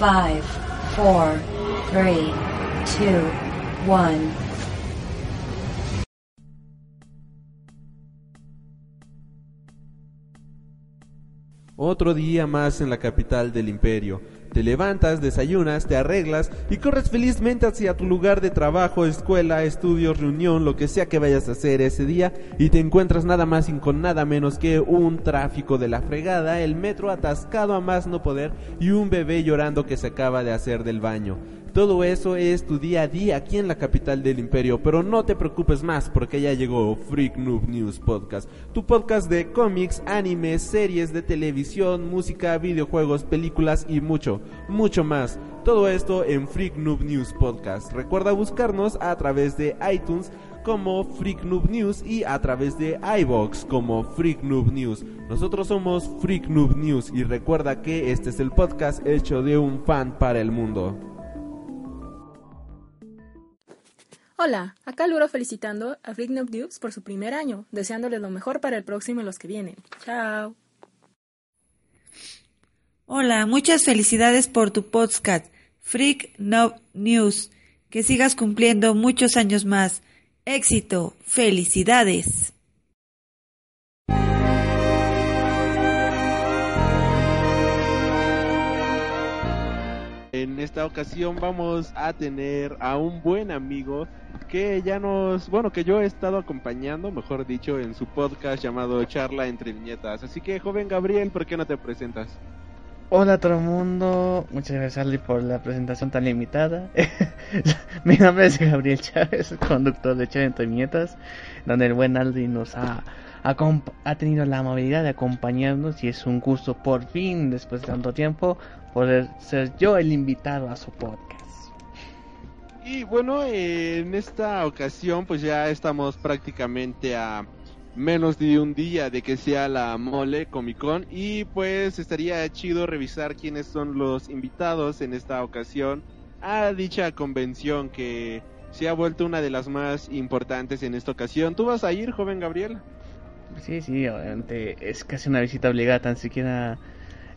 5, 4, 3, 2, 1. Otro día más en la capital del imperio. Te levantas, desayunas, te arreglas y corres felizmente hacia tu lugar de trabajo, escuela, estudios, reunión, lo que sea que vayas a hacer ese día y te encuentras nada más y con nada menos que un tráfico de la fregada, el metro atascado a más no poder y un bebé llorando que se acaba de hacer del baño. Todo eso es tu día a día aquí en la capital del imperio, pero no te preocupes más porque ya llegó Freak Noob News Podcast, tu podcast de cómics, animes, series de televisión, música, videojuegos, películas y mucho, mucho más. Todo esto en Freak Noob News Podcast. Recuerda buscarnos a través de iTunes como Freak Noob News y a través de iBox como Freak Noob News. Nosotros somos Freak Noob News y recuerda que este es el podcast hecho de un fan para el mundo. Hola, acá Luro felicitando a Freak News por su primer año, deseándoles lo mejor para el próximo y los que vienen. Chao. Hola, muchas felicidades por tu podcast, Freak Noob News. Que sigas cumpliendo muchos años más. Éxito, felicidades. En esta ocasión vamos a tener a un buen amigo que ya nos, bueno, que yo he estado acompañando, mejor dicho, en su podcast llamado Charla entre viñetas. Así que, joven Gabriel, ¿por qué no te presentas? Hola todo el mundo, muchas gracias Charlie por la presentación tan limitada. Mi nombre es Gabriel Chávez, conductor de Charla entre viñetas, donde el buen Aldi nos ha, ha tenido la amabilidad de acompañarnos y es un gusto por fin, después de tanto tiempo, poder ser yo el invitado a su podcast. Y bueno, en esta ocasión pues ya estamos prácticamente a menos de un día de que sea la Mole Comic Con y pues estaría chido revisar quiénes son los invitados en esta ocasión a dicha convención que se ha vuelto una de las más importantes en esta ocasión. ¿Tú vas a ir, joven Gabriel? Sí, sí, obviamente es casi una visita obligada, tan siquiera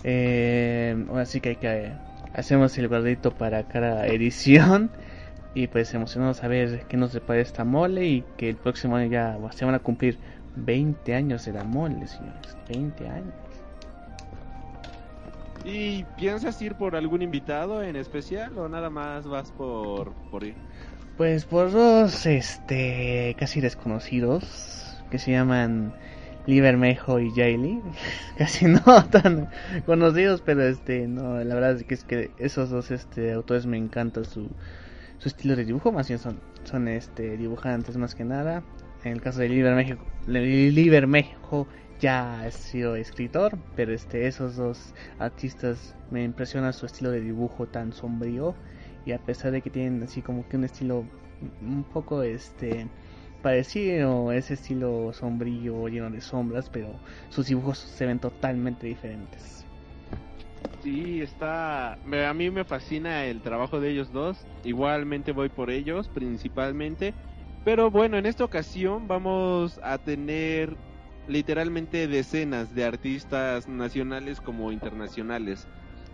eh, así que hay que hacemos el guardito para cada edición y pues emocionados a ver qué nos depara esta mole y que el próximo año ya se van a cumplir 20 años de la mole, señores, 20 años. ¿Y piensas ir por algún invitado en especial o nada más vas por, por ir? Pues por dos este casi desconocidos que se llaman Libermejo y Jaylee, casi no tan conocidos, pero este, no, la verdad es que es que esos dos este autores me encanta su, su estilo de dibujo, más bien son, son este dibujantes más que nada. En el caso de Libermejo, Libermejo ya ha sido escritor, pero este, esos dos artistas me impresiona su estilo de dibujo tan sombrío y a pesar de que tienen así como que un estilo un poco este parecido ese estilo sombrío lleno de sombras, pero sus dibujos se ven totalmente diferentes. Sí, está. A mí me fascina el trabajo de ellos dos. Igualmente voy por ellos, principalmente. Pero bueno, en esta ocasión vamos a tener literalmente decenas de artistas nacionales como internacionales.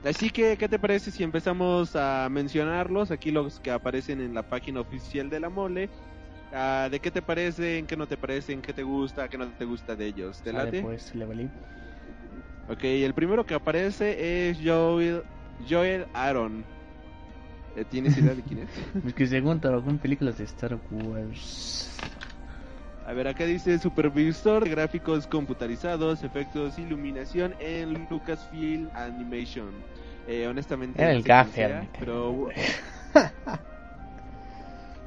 Así que, ¿qué te parece si empezamos a mencionarlos? Aquí los que aparecen en la página oficial de la mole Uh, ¿De qué te parecen? ¿Qué no te parecen? ¿Qué te gusta? ¿Qué no te gusta de ellos? ¿Te late? pues, le valí. Ok, el primero que aparece es Joel, Joel Aaron. Eh, ¿Tienes idea de quién es? pues que según trabajó en películas de Star Wars. A ver, acá dice supervisor de gráficos computarizados, efectos, iluminación en Lucasfilm Animation. Eh, honestamente, Era el gaffer. Pero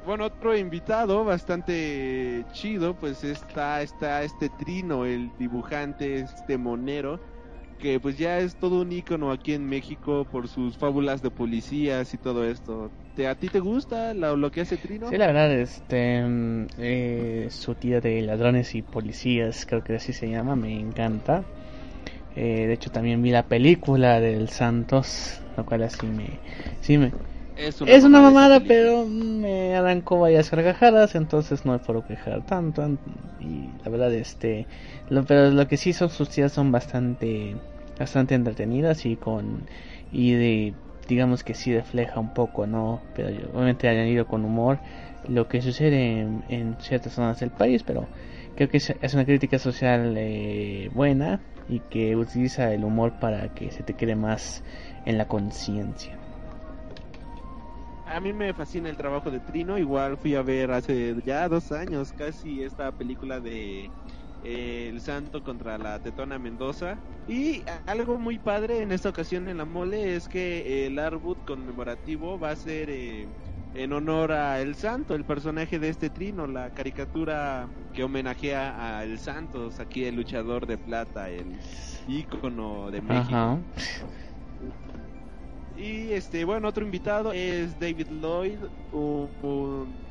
bueno, otro invitado bastante chido, pues está, está este Trino, el dibujante, este monero, que pues ya es todo un ícono aquí en México por sus fábulas de policías y todo esto. ¿Te, ¿A ti te gusta lo, que hace Trino? Sí, la verdad, este, eh, su tía de ladrones y policías, creo que así se llama, me encanta. Eh, de hecho, también vi la película del Santos, lo cual así me, sí me, es una, mamada, pero me arrancó varias carcajadas, entonces no me puedo quejar tanto. Y la verdad, este. Lo, pero lo que sí son sus tías son bastante. Bastante entretenidas y con. Y de. digamos que sí refleja un poco, ¿no? Pero obviamente hayan ido con humor lo que sucede en, ciertas zonas del país, pero creo que es, una crítica social eh, buena y que utiliza el humor para que se te quede más en la conciencia. A mí me fascina el trabajo de Trino, igual fui a ver hace ya dos años casi esta película de eh, El Santo contra la Tetona Mendoza y algo muy padre en esta ocasión en la mole es que el árbol conmemorativo va a ser eh, en honor a El Santo, el personaje de este trino, la caricatura que homenajea a El Santos, aquí el luchador de plata, el ícono de México. Y este, bueno, otro invitado es David Lloyd,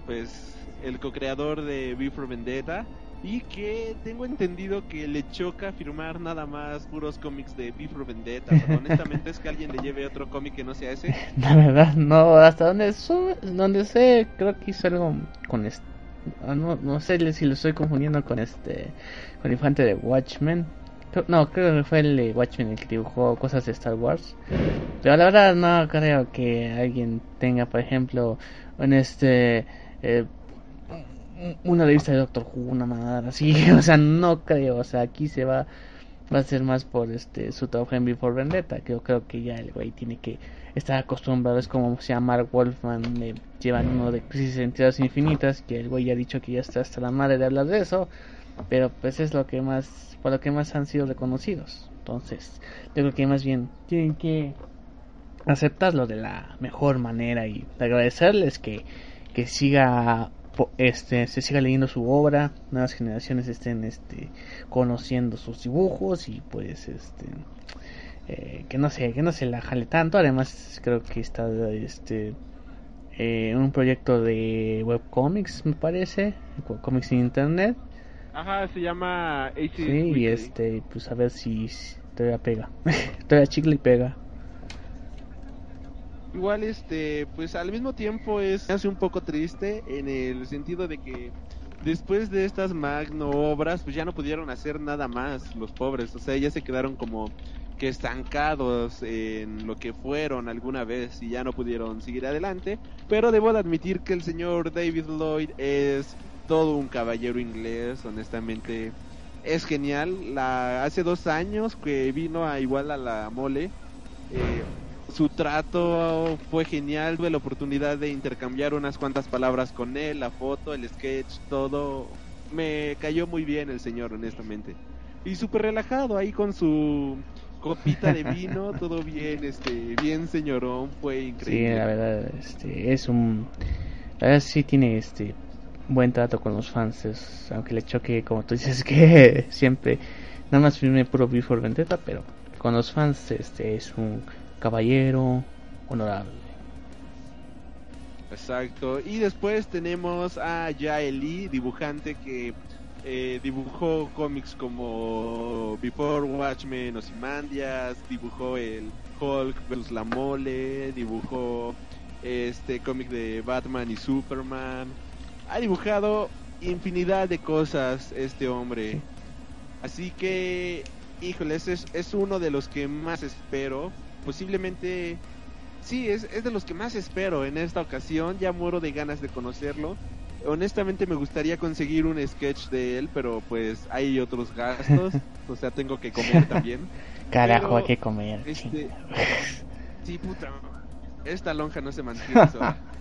pues el co-creador de Before Vendetta y que tengo entendido que le choca firmar nada más puros cómics de Before Vendetta. honestamente es que alguien le lleve otro cómic que no sea ese. La verdad, no, hasta donde, donde sé, creo que hizo algo con este. No, no sé si lo estoy confundiendo con este. Con el infante de Watchmen. No, creo que fue el de Watchmen el que dibujó cosas de Star Wars. Pero la verdad no creo que alguien tenga, por ejemplo, en este... Eh, una revista de Doctor Who, una madre así, o sea, no creo, o sea, aquí se va va a ser más por este su trabajo en Before Vendetta, que yo creo que ya el güey tiene que estar acostumbrado, es como se llama Mark Wolfman, le llevan uno de Crisis en Tierras Infinitas, que el güey ya ha dicho que ya está hasta la madre de hablar de eso, pero pues es lo que más por lo que más han sido reconocidos. Entonces, yo creo que más bien tienen que aceptarlo de la mejor manera y agradecerles que, que siga este se siga leyendo su obra, nuevas generaciones estén este conociendo sus dibujos y pues este eh, que no sé, que no se la jale tanto, además creo que está este eh, un proyecto de webcomics me parece, webcomics en internet Ajá, se llama AC Sí, y este, pues a ver si todavía pega. todavía chicle y pega. Igual, este, pues al mismo tiempo es hace un poco triste en el sentido de que después de estas magno obras, pues ya no pudieron hacer nada más los pobres. O sea, ya se quedaron como que estancados en lo que fueron alguna vez y ya no pudieron seguir adelante. Pero debo de admitir que el señor David Lloyd es todo un caballero inglés, honestamente es genial. La, hace dos años que vino a igual a la mole, eh, su trato fue genial, tuve la oportunidad de intercambiar unas cuantas palabras con él, la foto, el sketch, todo. Me cayó muy bien el señor, honestamente. Y súper relajado ahí con su copita de vino, todo bien, este, bien señorón, fue increíble. Sí, la verdad, este, es un, la verdad sí tiene este buen trato con los fans, aunque le choque, como tú dices, que siempre nada más firme puro Before Vendetta, pero con los fans este es un caballero honorable. Exacto, y después tenemos a Jaeli, dibujante que eh, dibujó cómics como Before Watchmen, Ozymandias, dibujó el Hulk vs la Mole, dibujó este cómic de Batman y Superman, ha dibujado infinidad de cosas este hombre. Así que, híjole, es, es uno de los que más espero. Posiblemente, sí, es, es de los que más espero en esta ocasión. Ya muero de ganas de conocerlo. Honestamente me gustaría conseguir un sketch de él, pero pues hay otros gastos. o sea, tengo que comer también. Carajo, hay que comer. Este, sí, puta. Esta lonja no se mantiene sola.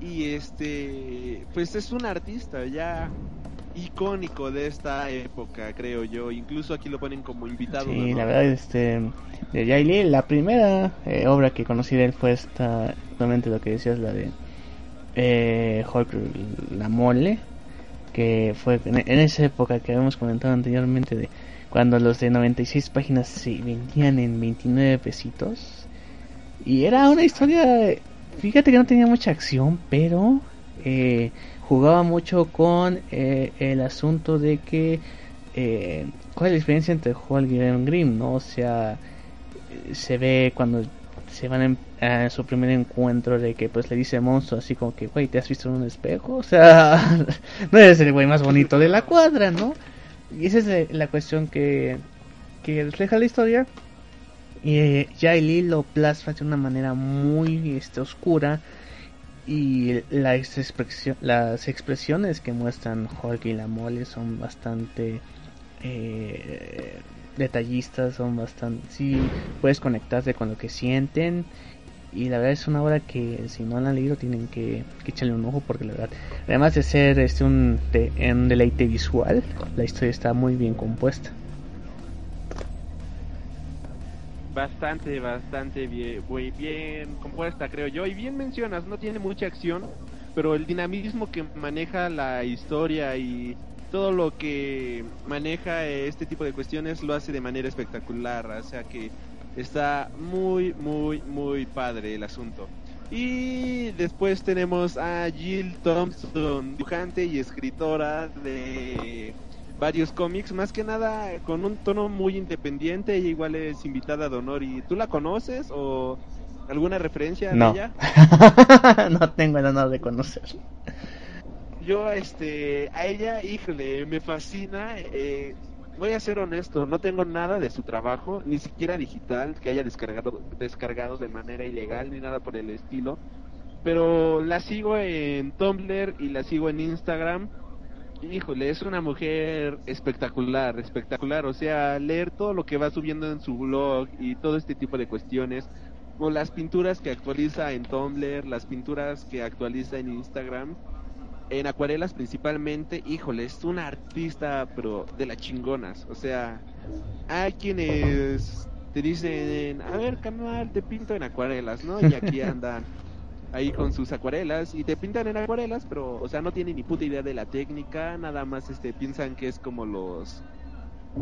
Y este pues es un artista ya icónico de esta época creo yo. Incluso aquí lo ponen como invitado sí la verdad este de Yaili la primera eh, obra que conocí de él fue esta realmente lo que decías la de eh, Hulk la mole que fue en, esa época que habíamos comentado anteriormente de cuando los de 96 páginas se vendían en 29 pesitos. Y era una historia Fíjate que no tenía mucha acción, pero eh, jugaba mucho con eh, el asunto de que eh, cuál es la diferencia entre Hulk y Grimm, ¿no? O sea, se ve cuando se van a su primer encuentro de que pues le dice monstruo así como que, güey, ¿te has visto en un espejo? O sea, no eres el güey más bonito de la cuadra, ¿no? Y esa es la cuestión que, que refleja la historia. Y eh, lo plasma de una manera muy este, oscura y las, expresión, las expresiones que muestran Hulk y la mole son bastante eh, detallistas, son bastante... Sí, puedes conectarte con lo que sienten y la verdad es una obra que si no la han leído tienen que, echarle un ojo porque la verdad además de ser este un, un deleite visual la historia está muy bien compuesta bastante, bastante bien, muy bien compuesta, creo yo. Y bien mencionas, no tiene mucha acción, pero el dinamismo que maneja la historia y todo lo que maneja este tipo de cuestiones lo hace de manera espectacular. O sea que está muy, muy, muy padre el asunto. Y después tenemos a Jill Thompson, dibujante y escritora de varios cómics, más que nada con un tono muy independiente. Ella igual es invitada de honor. ¿Y tú la conoces o alguna referencia no. ella? no tengo el honor de conocer. Yo, este, a ella, híjole, me fascina. Eh, voy a ser honesto, no tengo nada de su trabajo, ni siquiera digital, que haya descargado, descargado de manera ilegal, ni nada por el estilo. Pero la sigo en Tumblr y la sigo en Instagram Híjole, es una mujer espectacular, espectacular. O sea, leer todo lo que va subiendo en su blog y todo este tipo de cuestiones, o las pinturas que actualiza en Tumblr, las pinturas que actualiza en Instagram, en acuarelas principalmente, híjole, es una artista, pero de las chingonas. O sea, hay quienes te dicen, a ver, canal, te pinto en acuarelas, ¿no? Y aquí andan ahí con sus acuarelas y te pintan en acuarelas, pero, o sea, no tienen ni puta idea de la técnica, nada más este piensan que es como los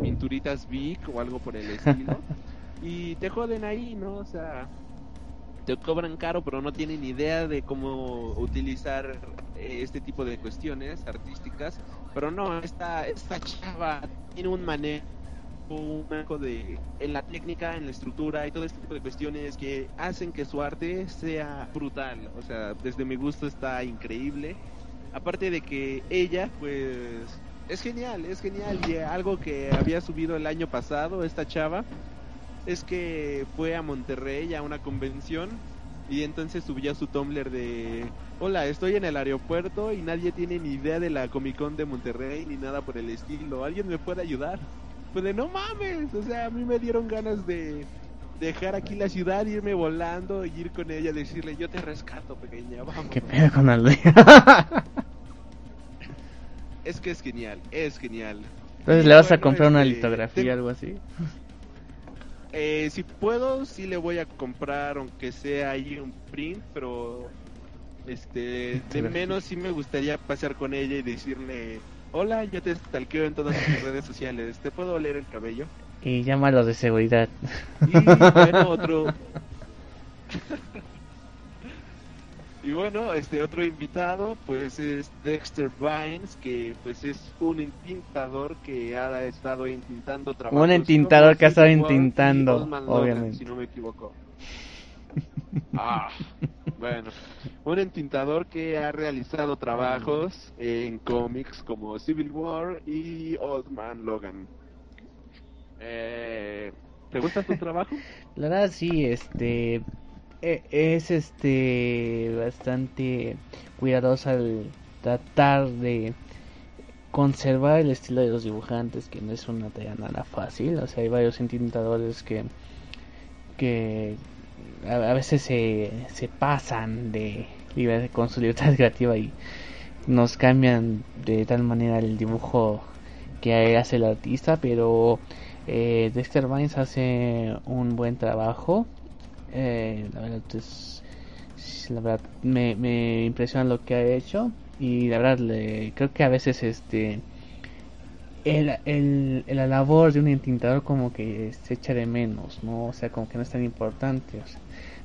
pinturitas Vic o algo por el estilo. y te joden ahí, ¿no? O sea, te cobran caro, pero no tienen idea de cómo utilizar eh, este tipo de cuestiones artísticas. Pero no, esta, esta chava tiene un manejo un marco de en la técnica, en la estructura y todo este tipo de cuestiones que hacen que su arte sea brutal. O sea, desde mi gusto está increíble. Aparte de que ella, pues, es genial, es genial. Y algo que había subido el año pasado, esta chava, es que fue a Monterrey a una convención y entonces subía su Tumblr de hola estoy en el aeropuerto y nadie tiene ni idea de la Comic Con de Monterrey ni nada por el estilo alguien me puede ayudar pues de no mames, o sea, a mí me dieron ganas de dejar aquí la ciudad, irme volando y ir con ella, decirle, yo te rescato, pequeña, vamos. ¿Qué pedo con Alde? es que es genial, es genial. Entonces, ¿le vas a comprar una este, litografía o algo así? Eh, si puedo, sí le voy a comprar, aunque sea ahí un print, pero este de menos sí me gustaría pasar con ella y decirle Hola, yo te stalkeo en todas mis redes sociales. ¿Te puedo oler el cabello? Y llámalo de seguridad. Y bueno, otro. y bueno, este otro invitado, pues es Dexter Vines, que pues es un entintador que ha estado intentando trabajar. Un entintador que ha estado intentando, obviamente. si no me equivoco. Ah, bueno, un entintador que ha realizado trabajos en cómics como Civil War y Old Man Logan. Eh, ¿Te gusta tu trabajo? La verdad sí, este e, es este bastante cuidadoso al tratar de conservar el estilo de los dibujantes, que no es una tarea nada fácil. O sea, hay varios entintadores que que a, veces se, se pasan de con su libertad creativa y nos cambian de tal manera el dibujo que hace el artista, pero eh, Dexter Vines hace un buen trabajo. Eh, la verdad, la verdad me, me, impresiona lo que ha hecho y la verdad le, creo que a veces este el, el, la labor de un entintador como que se echa de menos, ¿no? O sea, como que no es tan importante.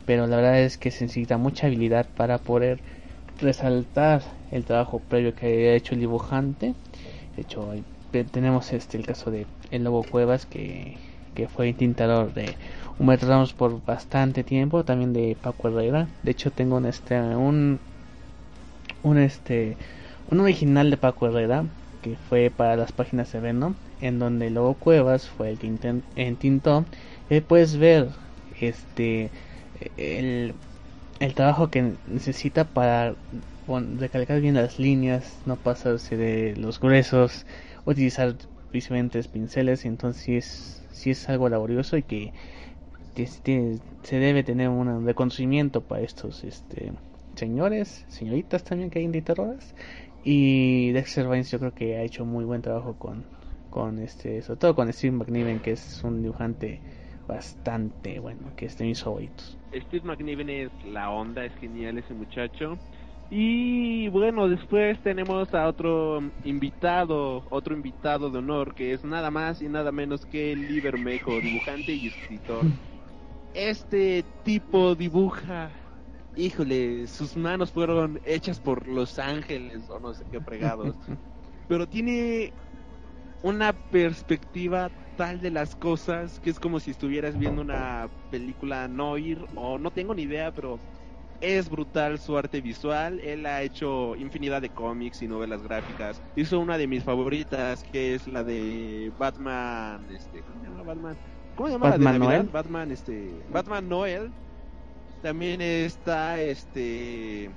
Pero la verdad es que se necesita mucha habilidad para poder resaltar el trabajo previo que ha hecho el dibujante. De hecho, tenemos este el caso de El Lobo Cuevas que, que fue intentador de Humberto Ramos por bastante tiempo, también de Paco Herrera. De hecho, tengo un este un un este un original de Paco Herrera fue para las páginas de Venom, en donde Lobo Cuevas fue el que intentó. Eh, puedes ver este el, el trabajo que necesita para recalcar bien las líneas, no pasarse de los gruesos, utilizar diferentes pinceles, entonces sí es, algo laborioso y que, se debe tener un reconocimiento para estos este señores, señoritas también que hay en Ditaroras y Dexter Vines yo creo que ha hecho muy buen trabajo con, con este, sobre todo con Steve McNiven que es un dibujante bastante bueno, que es de mis favoritos. Steve McNiven es la onda, es genial ese muchacho. Y bueno, después tenemos a otro invitado, otro invitado de honor, que es nada más y nada menos que Libermejo, dibujante y escritor. Este tipo dibuja, híjole, sus manos fueron hechas por los ángeles o no sé qué fregados. pero tiene una perspectiva tal de las cosas que es como si estuvieras viendo una película Noir o no tengo ni idea, pero es brutal su arte visual. Él ha hecho infinidad de cómics y novelas gráficas. Hizo una de mis favoritas, que es la de Batman. Este, ¿Cómo se llama Batman? ¿Cómo se llama Batman la de Noel. Batman, este, Batman Noel. También está este.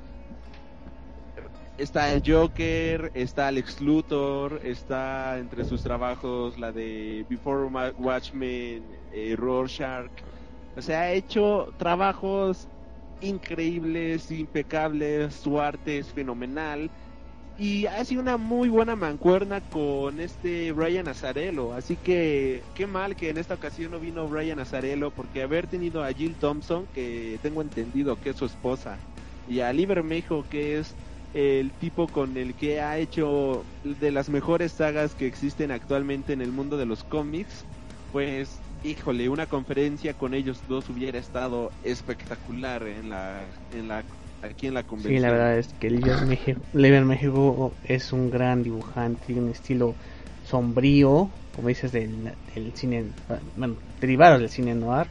Está el Joker, está Alex Luthor, está entre sus trabajos la de Before Watchmen, eh, Rorschach. O sea, ha hecho trabajos increíbles, impecables, su arte es fenomenal y ha sido una muy buena mancuerna con este Brian Azarello, así que qué mal que en esta ocasión no vino Brian Azarello porque haber tenido a Jill Thompson, que tengo entendido que es su esposa, y a Liber Mejo, que es el tipo con el que ha hecho de las mejores sagas que existen actualmente en el mundo de los cómics, pues híjole, una conferencia con ellos dos hubiera estado espectacular en la, en la aquí en la convención. Sí, la verdad es que Lever México es un gran dibujante, tiene un estilo sombrío, como dices, del, del cine, bueno, derivado del cine noir.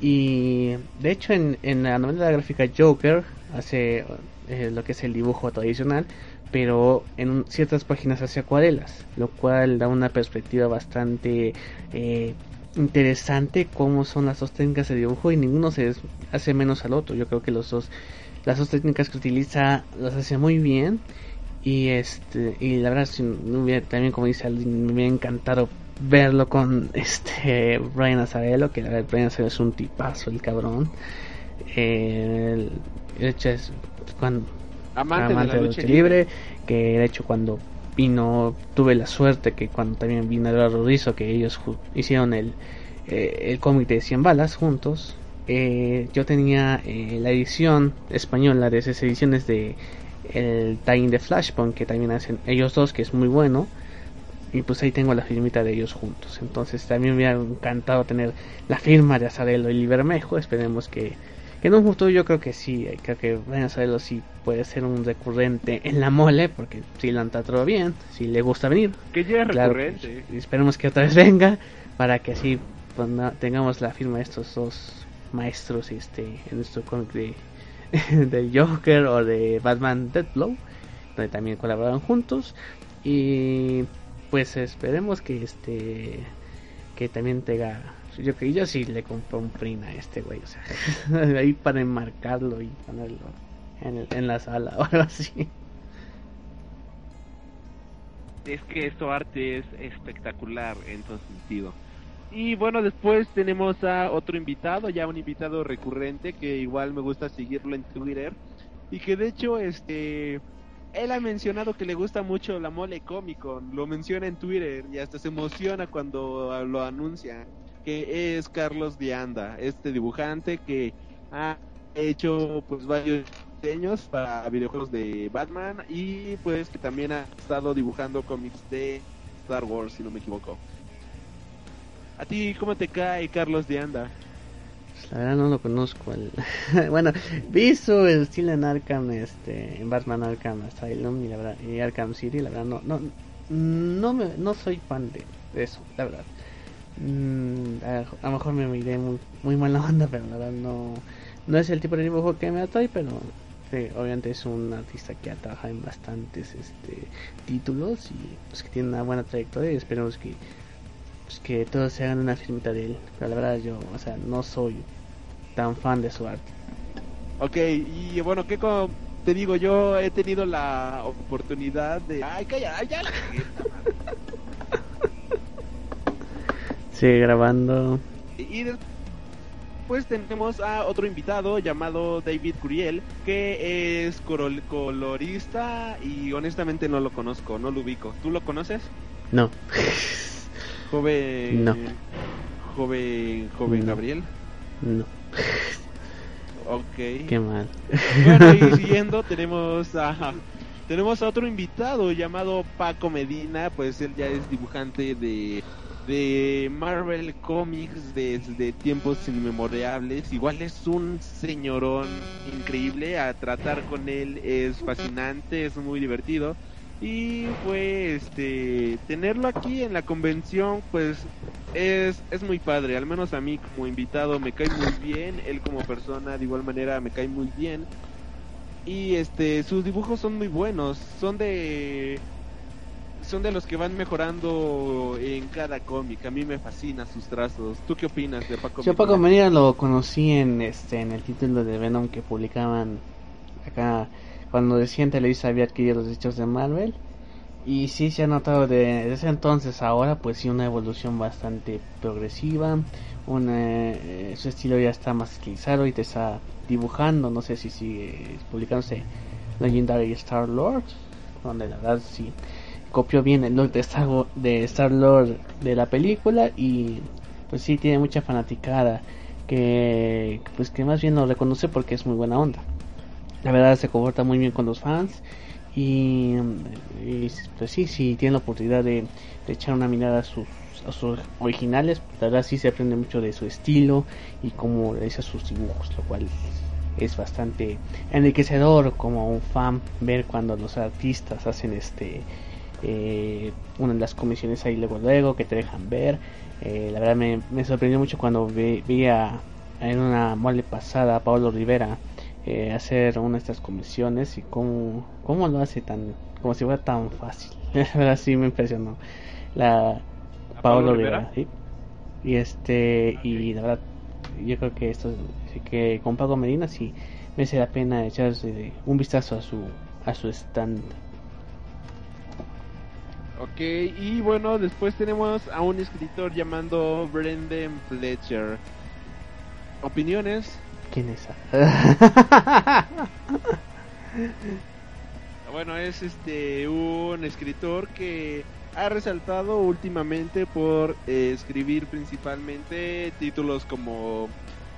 Y de hecho en, en la novela gráfica Joker hace eh, lo que es el dibujo tradicional, pero en ciertas páginas hace acuarelas, lo cual da una perspectiva bastante eh, interesante cómo son las dos técnicas de dibujo y ninguno se hace menos al otro. Yo creo que los dos, las dos técnicas que utiliza las hace muy bien. Y este y la verdad si también como dice alguien me hubiera encantado verlo con este Brian Azarello que la verdad Brian Azarello es un tipazo el cabrón. Eh, el, hecho es cuando amante, de la lucha, libre, que de hecho cuando vino, tuve la suerte que cuando también vino Eduardo Rizzo, que ellos hicieron el, eh, el cómic de 100 balas juntos, eh, yo tenía eh, la edición española de esas ediciones de el Time de Flashpoint que también hacen ellos dos, que es muy bueno. Y pues ahí tengo la firmita de ellos juntos. Entonces también me ha encantado tener la firma de Azarelo y Libermejo. Esperemos que que en un futuro yo creo que sí, creo que Brian Azarello sí puede ser un recurrente en la mole, porque si lo han tratado bien, si le gusta venir. Que ya es recurrente. esperemos que otra vez venga, para que así pues, tengamos la firma de estos dos maestros este en nuestro cómic de, de Joker o de Batman Deadblow, donde también colaboraron juntos. Y pues esperemos que este que también tenga yo que yo sí le compré un print a este güey, o sea, ahí para enmarcarlo y ponerlo en, el, en la sala o algo así. Es que su arte es espectacular en todo sentido. Y bueno, después tenemos a otro invitado, ya un invitado recurrente que igual me gusta seguirlo en Twitter y que de hecho este él ha mencionado que le gusta mucho la mole cómico, lo menciona en Twitter y hasta se emociona cuando lo anuncia que es Carlos Dianda, este dibujante que ha hecho pues varios diseños para videojuegos de Batman y pues que también ha estado dibujando cómics de Star Wars, si no me equivoco. ¿A ti cómo te cae Carlos Dianda? Pues la verdad no lo conozco. bueno, vi su estilo en Arkham, este, en Batman Arkham Asylum y, la verdad, y Arkham City, la verdad no, no, no, me, no soy fan de eso, la verdad. Mm, a, lo mejor me miré muy, muy mala onda, pero la verdad no, no es el tipo de dibujo que me atrae, pero obviamente es un artista que ha trabajado en bastantes este, títulos y pues que tiene una buena trayectoria y esperemos que pues, que todos se hagan una firmita de él. Pero la verdad yo, o sea, no soy tan fan de su arte. Ok, y bueno, ¿qué co- te digo? Yo he tenido la oportunidad de... Ay, calla, ay, ya la. Sigue grabando. Y después tenemos a otro invitado llamado David Curiel, que es colorista y honestamente no lo conozco, no lo ubico. ¿Tú lo conoces? No. Joven... No. Joven... Joven No. Gabriel. No. Ok. Qué mal. Bueno, y siguiendo tenemos a tenemos a otro invitado llamado Paco Medina, pues él ya es dibujante de de Marvel Comics desde tiempos inmemorables. Igual es un señorón increíble, a tratar con él es fascinante, es muy divertido. Y fue este tenerlo aquí en la convención, pues es, es muy padre, al menos a mí como invitado me cae muy bien, él como persona de igual manera me cae muy bien. Y este sus dibujos son muy buenos, son de son de los que van mejorando en cada cómic. A mí me fascinan sus trazos. ¿Tú qué opinas de Paco? Yo Paco? Medina lo conocí en este en el título de Venom que publicaban acá cuando decían Televisa había adquirido los derechos de Marvel. Y sí se ha notado de, desde entonces ahora pues sí una evolución bastante progresiva. Una, eh, su estilo ya está más estilizado y te está dibujando. No sé si sigue publicándose Legendary Star Lord donde la verdad sí copió bien el look de Star, de Star Lord de la película. Y pues sí tiene mucha fanaticada que pues que más bien lo reconoce porque es muy buena onda la verdad se comporta muy bien con los fans y, pues sí si tiene la oportunidad de, echar una mirada a sus a sus originales la verdad sí se aprende mucho de su estilo y cómo realiza sus dibujos lo cual es bastante enriquecedor como un fan ver cuando los artistas hacen este eh, una de las comisiones ahí luego luego que te dejan ver. Eh, la verdad me, sorprendió mucho cuando ve- vi a- en una mole pasada a Pablo Rivera eh, hacer una de estas comisiones y cómo, cómo lo hace tan como si fuera tan fácil la verdad sí me impresionó la ¿A Pablo, Rivera, sí. y este y la verdad yo creo que esto que con Paco Medina sí merece la pena echarse un vistazo a su a su stand Ok, y bueno, después tenemos a un escritor llamado Brendan Fletcher. ¿Opiniones? Quién es Bueno, es este un escritor que ha resaltado últimamente por eh, escribir principalmente títulos como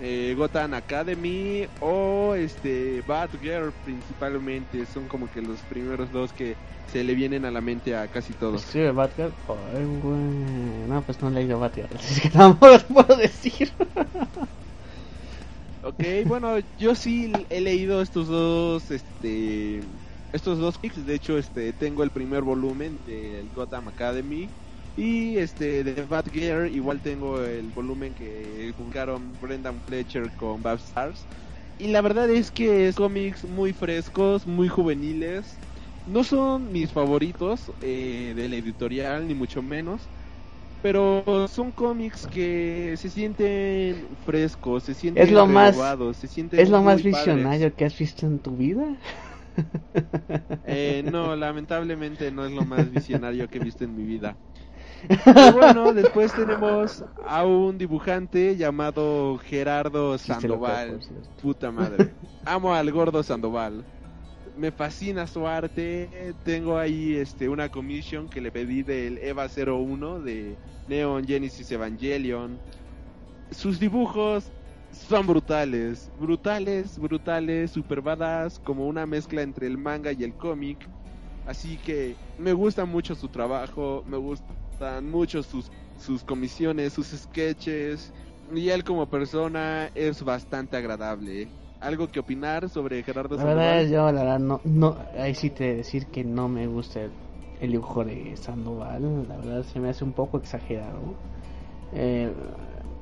eh, Gotham Academy o este Batgirl principalmente. Son como que los primeros dos que se le vienen a la mente a casi todos. escribe Batgirl no pues no he leído Batgirl así que tampoco puedo decir Ok, bueno, yo sí he leído estos dos, este, estos dos kicks. De hecho, este, tengo el primer volumen del Gotham Academy y este de Batgirl. Igual tengo el volumen que publicaron Brendan Fletcher con Bob Stars. Y la verdad es que es cómics muy frescos, muy juveniles. No son mis favoritos eh, de la editorial, ni mucho menos. Pero son cómics que se sienten frescos, se sienten Es lo más- renovados, se sienten es lo más padres. visionario que has visto en tu vida Eh, no, lamentablemente no es lo más visionario que he visto en mi vida. Pero bueno, después tenemos a un dibujante llamado Gerardo Sandoval. Puta madre. Amo al gordo Sandoval. Me fascina su arte. Tengo ahí este una commission que le pedí del Eva 01 de Neon Genesis Evangelion. Sus dibujos son brutales, brutales, brutales, super badass, como una mezcla entre el manga y el cómic. Así que me gusta mucho su trabajo, me gustan mucho sus, sus comisiones, sus sketches. Y él como persona es bastante agradable. ¿Algo que opinar sobre Gerardo La verdad, Sandoval? yo la verdad no, no, ahí sí te decir que no me gusta el, el dibujo de Sandoval, la verdad se me hace un poco exagerado. Eh,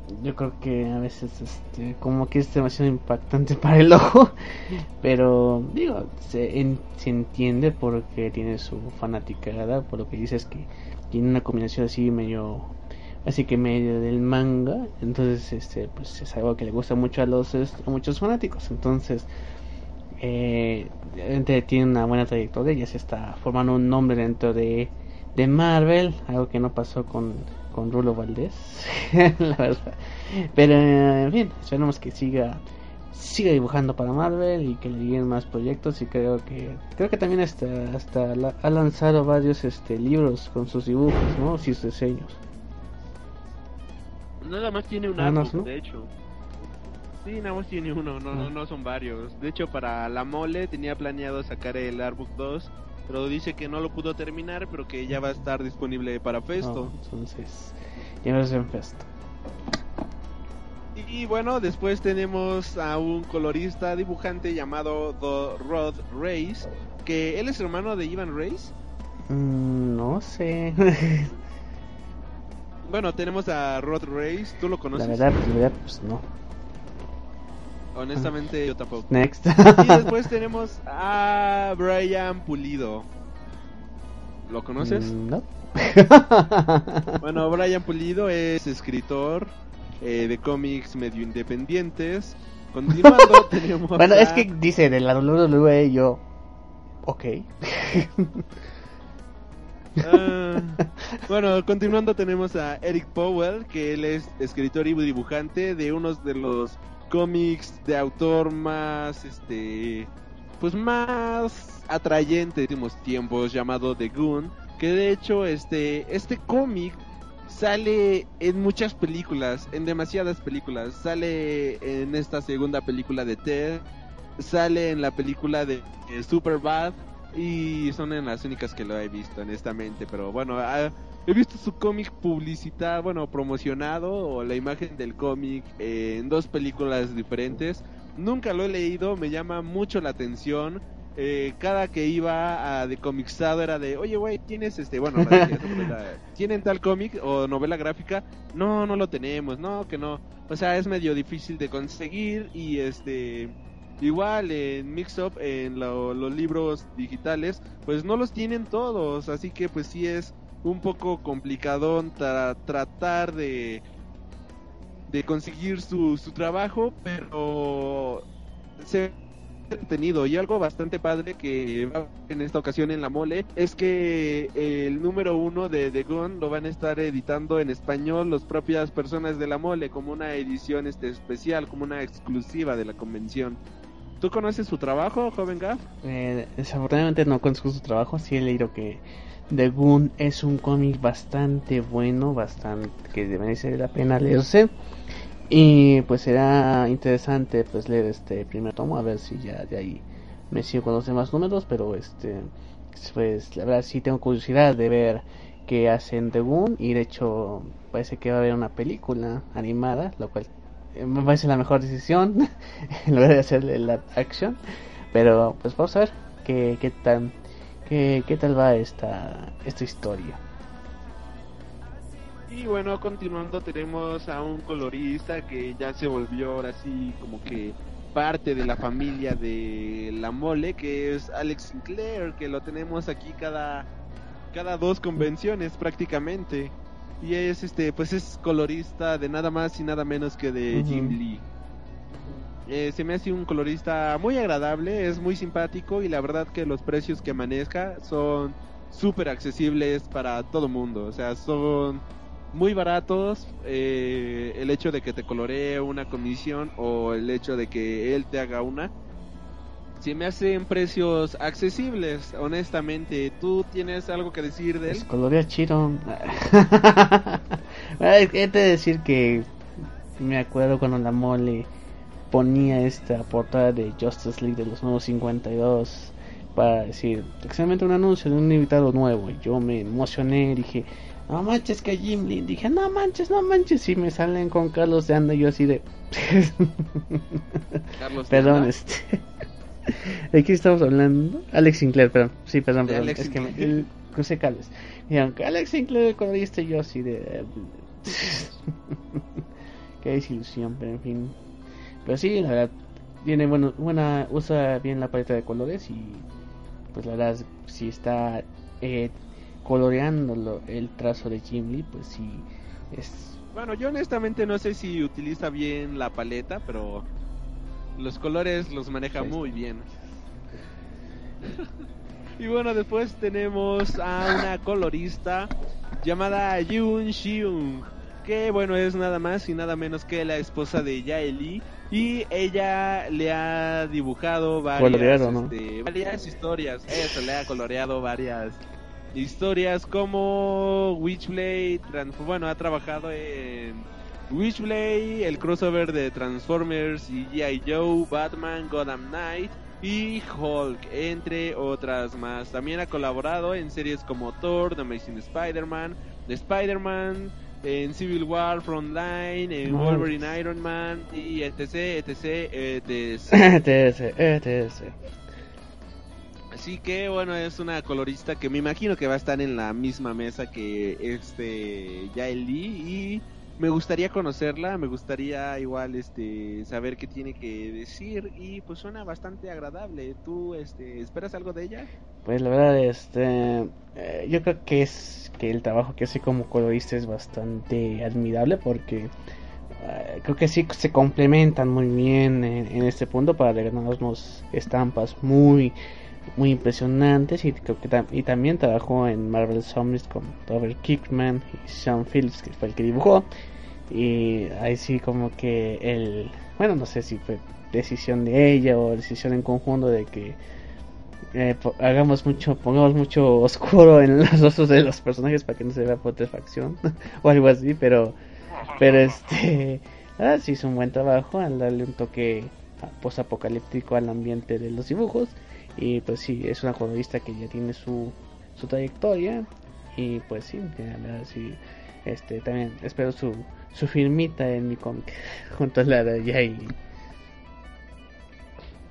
yo creo que a veces este, como que es demasiado impactante para el ojo, pero digo, se, en- se entiende porque tiene su fanaticada, por lo que dices que tiene una combinación así medio así que medio del manga. Entonces este pues es algo que le gusta mucho a los a muchos fanáticos. Entonces eh, tiene una buena trayectoria ya se está formando un nombre dentro de, de Marvel algo que no pasó con con Rulo Valdés la verdad. Pero en fin esperemos que siga siga dibujando para Marvel y que le lleguen más proyectos. Y creo que creo que también hasta hasta ha lanzado varios este libros con sus dibujos no sus diseños Nada más tiene un artbook, de hecho. Sí, nada más tiene uno, no, no, no son varios. De hecho, para la mole tenía planeado sacar el Artbook 2, pero dice que no lo pudo terminar, pero que ya va a estar disponible para Festo. entonces, ya no es en Festo. Y bueno, después tenemos a un colorista dibujante llamado The Rod Race, que él es hermano de Ivan Race. Mm, no sé. Bueno, tenemos a Rod Race, ¿tú lo conoces? La verdad, la verdad pues no. Honestamente, yo tampoco. Next. y después tenemos a Brian Pulido. ¿Lo conoces? Mm, no. bueno, Brian Pulido es escritor eh, de cómics medio independientes. Continuando, tenemos. Bueno, es que dice de la WWE yo. Ok. Ah, bueno, continuando tenemos a Eric Powell, que él es escritor y dibujante de unos de los cómics de autor más, este, pues más atrayente de últimos tiempos, llamado The Goon, que de hecho, este, este cómic sale en muchas películas, en demasiadas películas, sale en esta segunda película de Ted, sale en la película de Superbad, y son en las únicas que lo he visto, honestamente. Pero bueno, ah, he visto su cómic publicitado, bueno, promocionado, o la imagen del cómic en dos películas diferentes. Nunca lo he leído, me llama mucho la atención. Eh, cada que iba a de comixado era de, oye, güey, ¿tienes este, bueno, ¿tienen tal cómic o novela gráfica? No, no lo tenemos, no, que no. O sea, es medio difícil de conseguir y este Igual en Mixup, en los libros digitales, pues no los tienen todos, así que pues sí es un poco complicado tratar de, de conseguir su, su trabajo, pero se tenido y algo bastante padre que va en esta ocasión en la mole es que el número uno de The Gun lo van a estar editando en español las propias personas de la mole como una edición este especial como una exclusiva de la convención ¿Tú conoces su trabajo, joven Gaff? Eh, desafortunadamente no conozco su trabajo, sí he leído que The Goon es un cómic bastante bueno, bastante que merece la pena leerse. Y pues será interesante pues leer este primer tomo, a ver si ya de ahí me sigo con los demás números, pero este pues la verdad sí tengo curiosidad de ver qué hacen The Goon y de hecho parece que va a haber una película animada, lo cual me parece la mejor decisión en lugar de hacer la acción. Pero pues vamos a ver qué, qué tal qué, qué tal va esta esta historia. Y bueno continuando tenemos a un colorista que ya se volvió ahora sí como que parte de la familia de la mole que es Alex Sinclair que lo tenemos aquí cada cada dos convenciones prácticamente y es este pues es colorista de nada más y nada menos que de Jim Lee. Eh, se me hace un colorista muy agradable es muy simpático y la verdad que los precios que maneja son súper accesibles para todo mundo. O sea son muy baratos eh, el hecho de que te coloree una comisión o el hecho de que él te haga una si me hacen precios accesibles, honestamente. ¿Tú tienes algo que decir de él? Pues colorea chido. Hay que decir que me acuerdo cuando la mole ponía esta portada de Justice League de los nuevos 52 para decir exactamente un anuncio de un invitado nuevo. Y yo me emocioné dije, no manches que Jim Lee. Dije, no manches, no manches. Y me salen con Carlos de Anda y yo así de... Carlos Perdón, este... ¿De qué estamos hablando? Alex Sinclair, perdón. Sí, perdón, perdón. es que me, crucé cables. aunque Alex Sinclair cuando yo así de... Qué desilusión, pero en fin. Pero sí, la verdad, tiene bueno, buena, usa bien la paleta de colores y pues la verdad, si está eh, coloreando el trazo de Jim Lee, pues sí, Es... Bueno, yo honestamente no sé si utiliza bien la paleta, pero los colores los maneja muy bien. y bueno, después tenemos a una colorista llamada Yoon Shiung, que bueno, es nada más y nada menos que la esposa de Yaeli y ella le ha dibujado varias, este, varias historias, eso, le ha coloreado varias historias como Witchblade, bueno, ha trabajado en Witchblade, el crossover de Transformers y G.I. Joe, Batman, Gotham Knight y Hulk, entre otras más. También ha colaborado en series como Thor, The Amazing Spider-Man, The Spider-Man, en Civil War, Frontline, en Wolverine, Iron Man y etc, etc, etc. etc, etc. Así que bueno, es una colorista que me imagino que va a estar en la misma mesa que este Yael Lee y me gustaría conocerla, me gustaría igual este saber qué tiene que decir y pues suena bastante agradable. ¿Tú este esperas algo de ella? Pues la verdad este eh, yo creo que es que el trabajo que hace como colorista es bastante admirable porque eh, creo que sí se complementan muy bien en, este punto para regalarnos estampas muy muy impresionantes y creo que y también trabajó en Marvel Zombies con Robert Kickman y Sean Phillips que fue el que dibujó y ahí sí como que el bueno no sé si fue decisión de ella o decisión en conjunto de que eh, hagamos mucho pongamos mucho oscuro en los rostros de los personajes para que no se vea putrefacción o algo así pero pero este ah, sí hizo un buen trabajo al darle un toque posapocalíptico al ambiente de los dibujos. Y pues sí es una colorista que ya tiene su su trayectoria. Y pues sí, sí este también espero su su firmita en mi cómic junto a la de Yaeli.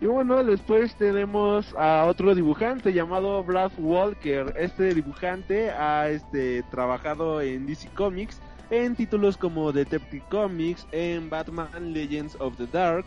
Y bueno, después tenemos a otro dibujante llamado Brad Walker. Este dibujante ha este, trabajado en DC Comics en títulos como Detective Comics, en Batman Legends of the Dark.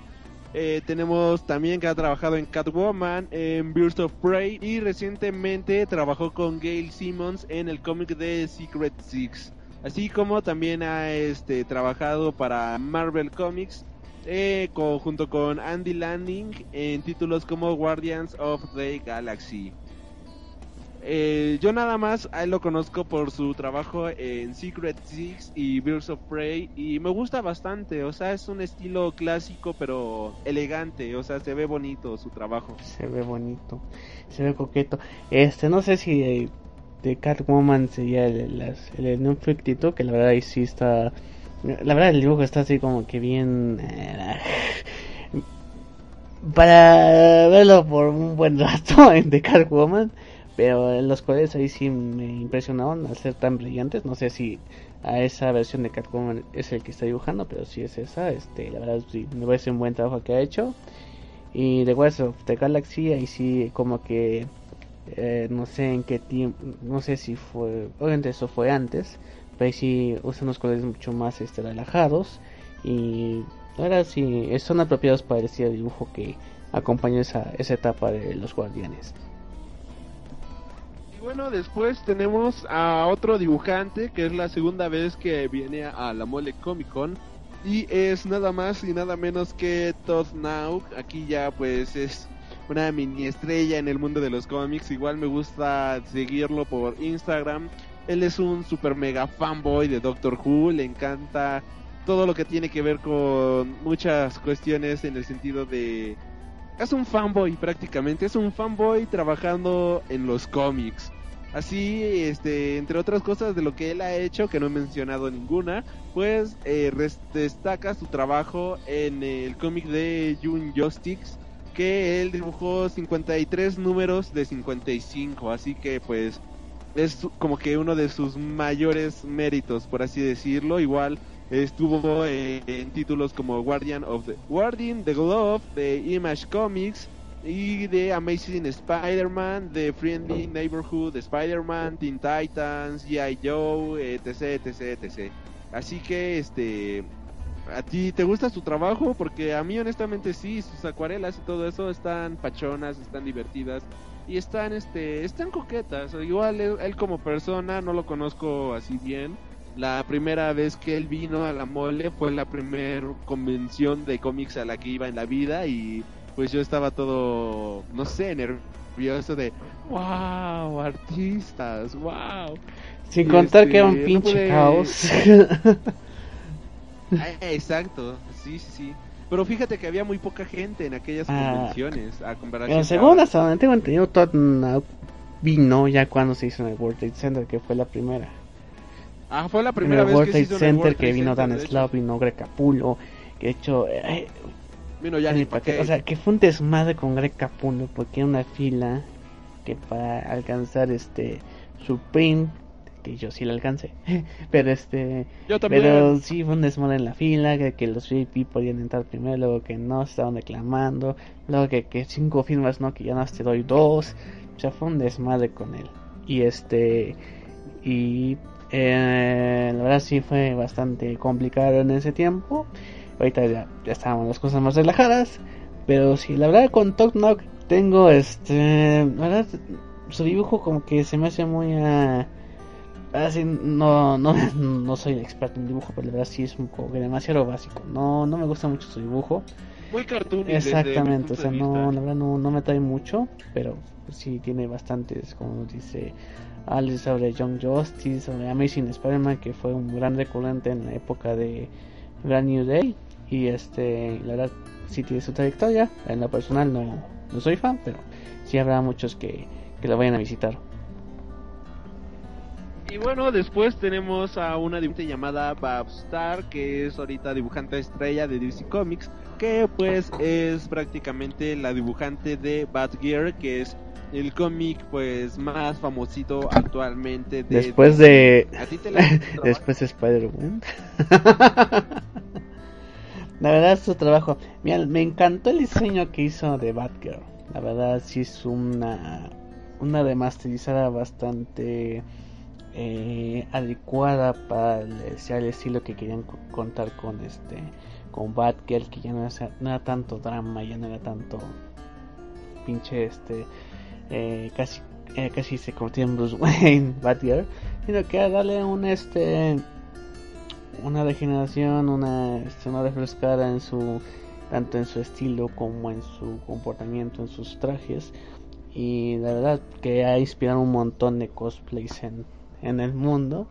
Eh, tenemos también que ha trabajado en Catwoman, en Birds of Prey y recientemente trabajó con Gail Simmons en el cómic de Secret Six así como también ha este, trabajado para Marvel Comics eh, junto con Andy Landing en títulos como Guardians of the Galaxy. Eh, yo nada más lo conozco por su trabajo en Secret Six y Birds of Prey y me gusta bastante, o sea, es un estilo clásico pero elegante, o sea, se ve bonito su trabajo. Se ve bonito, se ve coqueto. Este, no sé si de Catwoman sería el, el, el, que la verdad ahí sí está... La verdad el dibujo está así como que bien... Eh, para verlo por un buen rato en The Catwoman, pero los colores ahí sí me impresionaron al ser tan brillantes. No sé si a esa versión de Catwoman es el que está dibujando, pero si es esa, este, la verdad sí me parece un buen trabajo que ha hecho. Y The West of the Galaxy ahí sí como que eh, no sé en qué tiempo, no sé si fue, obviamente eso fue antes, pero ahí sí usan unos colores mucho más este, relajados y ahora sí son apropiados para el dibujo que acompaña esa, esa etapa de los guardianes. Y bueno, después tenemos a otro dibujante que es la segunda vez que viene a la Mole Comic Con y es nada más y nada menos que Todd Now. Aquí ya pues es una mini estrella en el mundo de los cómics. Igual me gusta seguirlo por Instagram. Él es un super mega fanboy de Doctor Who. Le encanta todo lo que tiene que ver con muchas cuestiones en el sentido de... Es un fanboy prácticamente. Es un fanboy trabajando en los cómics. Así, este, entre otras cosas de lo que él ha hecho, que no he mencionado ninguna, pues eh, destaca su trabajo en el cómic de June Justice, que él dibujó 53 números de 55, así que pues es como que uno de sus mayores méritos, por así decirlo. Igual estuvo en, títulos como Guardian of the Guardian, The Glove, de Image Comics y de Amazing Spider-Man, de Friendly Neighborhood, de Spider-Man, Teen Titans, G.I. Joe, etc, etc, etc. Así que este ¿A ti te gusta su trabajo? Porque a mí honestamente sí, sus acuarelas y todo eso están pachonas, están divertidas y están este están coquetas. Igual él, como persona no lo conozco así bien, la primera vez que él vino a la mole fue la primera convención de cómics a la que iba en la vida y pues yo estaba todo, no sé, nervioso de, wow, artistas, wow. Sin contar Este, que era un no pinche pude- caos. Ah, exacto, sí, sí, sí. Pero fíjate que había muy poca gente en aquellas Ah. convenciones a comparación. Pero según hasta donde tengo entendido, vino ya cuando se hizo en el World Trade Center, que fue la primera. Ah, fue la En primera el vez World que se Trade hizo en el Center World que vino Dan. Slav, vino Greg Capullo, que de hecho, eh, Vino ya ni pa' qué. o sea, que fue un desmadre con Greg Capullo porque era una fila que para alcanzar este Supreme, que yo sí la alcancé, pero este, Yo también. pero sí fue un desmadre en la fila, que, que los VIP podían entrar primero, luego que no, estaban reclamando, luego que, que cinco firmas no, que ya no te doy dos, o sea, fue un desmadre con él. Y este, y eh, la verdad sí fue bastante complicado en ese tiempo. Ahorita ya, ya estaban las cosas más relajadas, pero sí, la verdad con Tok Knock tengo este, la verdad, su dibujo como que se me hace muy... ah, Así, no, no, no soy experto en dibujo, pero la verdad sí es un poco demasiado básico. No, no me gusta mucho su dibujo. Muy cartoon. Exactamente, o sea, no, la verdad no, no me trae mucho, pero sí tiene bastantes, como dice Alice sobre Young Justice, sobre Amazing Spider-Man, que fue un gran recurrente en la época de Brand New Day. Y este, la verdad, sí tiene su trayectoria. En lo personal no, no soy fan, pero sí habrá muchos que, que lo vayan a visitar. Y bueno, después tenemos a una dibujante llamada Babstar, que es ahorita dibujante estrella de DC Comics, que pues es prácticamente la dibujante de Batgear, que es el cómic pues más famosito actualmente de Después de, ¿A ti te la Después de Spider-Man. la verdad, su trabajo. Mira, me encantó el diseño que hizo de Batgirl. La verdad, sí es una, una remasterizada bastante eh, adecuada para el, el estilo que querían co- contar con este con Batgirl, que ya no era, no tanto drama, ya no era tanto pinche este eh, casi eh, casi se convirtió en Bruce Wayne Batgirl sino que darle un este una regeneración una este, una refrescada en su tanto en su estilo como en su comportamiento en sus trajes. Y la verdad que ha inspirado un montón de cosplays en, en el mundo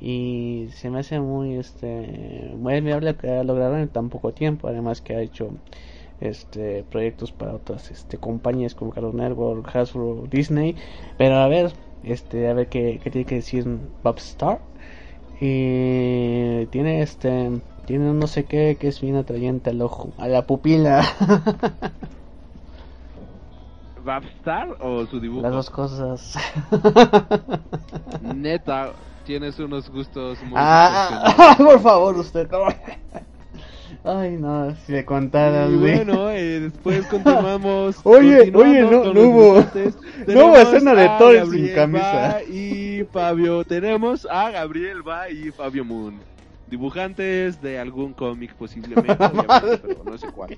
y se me hace muy este muy admirable que ha logrado en tan poco tiempo además que ha hecho este proyectos para otras este compañías como Cartoon Network, Hasbro, Disney, pero a ver, este a ver qué, qué tiene que decir Bobstar. Y tiene este tiene un no sé qué que es bien atrayente al ojo, a la pupila. ¿Babstar o su dibujo? Las dos cosas. Neta, tienes unos gustos muy ah, por favor, usted. no. Ay, no, si le contaras, Y bueno, eh, después continuamos. Oye, oye, no- no hubo- no hubo escena de Thor sin camisa. Y Fabio, tenemos a Gabriel Va y Fabio Moon. Dibujantes de algún cómic posiblemente, pero no sé cuál.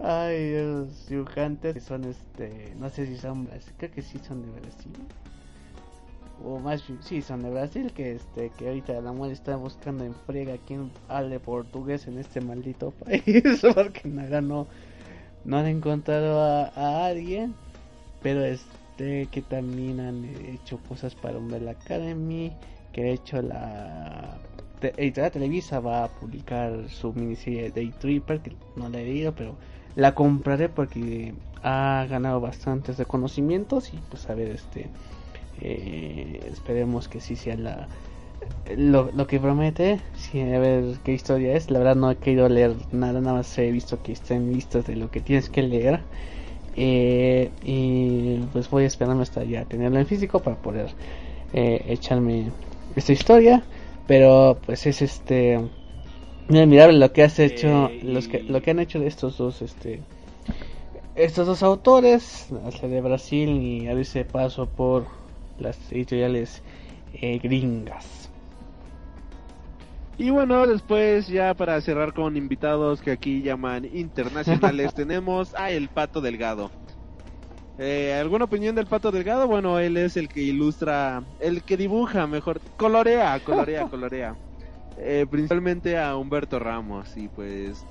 Ay, los dibujantes son este, no sé si son, bras- creo que sí son de Brasil. O más sí, son de Brasil, que este, que ahorita la mujer está buscando en friega quien hable portugués en este maldito país, porque nada no, no han encontrado a, a alguien, pero este, que también han hecho cosas para Umbrella Academy, que ha hecho la Editorial Televisa va a publicar su miniserie Day Tripper, que no la he leído, pero la compraré porque ha ganado bastantes reconocimientos y pues a ver este eh, esperemos que sí sea la lo, lo que promete. Sí, a ver qué historia es. La verdad no he querido leer nada nada más he visto que está en listas de lo que tienes que leer. Eh, y pues voy a esperarme hasta ya tenerlo en físico para poder eh, echarme esta historia. Pero pues es este muy admirable lo que has hecho Eh, los que y- lo que han hecho de estos dos este estos dos autores la de Brasil y abrirse paso por las editoriales eh, gringas Y bueno, después ya para cerrar con invitados que aquí llaman internacionales, tenemos a El Pato Delgado. Eh, ¿Alguna opinión del Pato Delgado? Bueno, él es el que ilustra, el que dibuja mejor, colorea, colorea, colorea. Eh, principalmente a Humberto Ramos y pues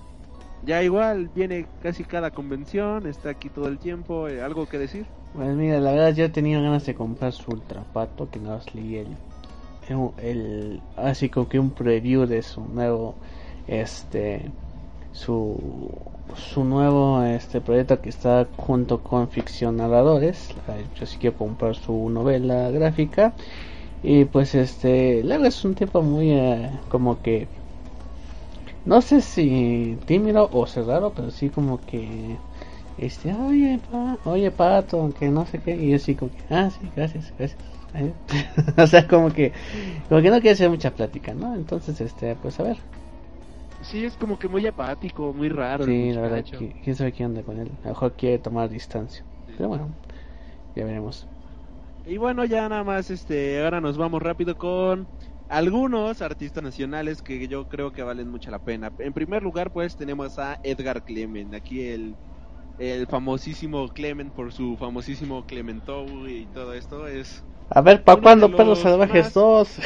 ya igual viene casi cada convención, está aquí todo el tiempo, eh, ¿algo que decir? Pues mira, la verdad yo tenía ganas de comprar su Ultrapato, que no más leí el, el, el, así como que un preview de su nuevo, este, su, su nuevo este proyecto que está junto con Ficción Narradores. Yo sí quiero comprar su novela gráfica. Y pues este, luego es un tipo muy eh, como que no sé si tímido o cerrado, pero sí como que este, oye, pa, oye, pato, que no sé qué, y yo así como que, ah, sí, gracias, gracias. o sea, como que, como que no quiere hacer mucha plática, ¿no? Entonces, este, pues a ver, Sí, es como que muy apático, muy raro. Sí, la verdad, quién sabe qué onda con él. A lo mejor quiere tomar distancia. Pero bueno, ya veremos. Y bueno, ya nada más, este, ahora nos vamos rápido con algunos artistas nacionales que yo creo que valen mucho la pena. En primer lugar, pues tenemos a Edgar Clement, aquí el, el famosísimo Clement por su famosísimo Clementou y todo esto es A ver, ¿pa' Uno cuándo Perros Salvajes más- 2?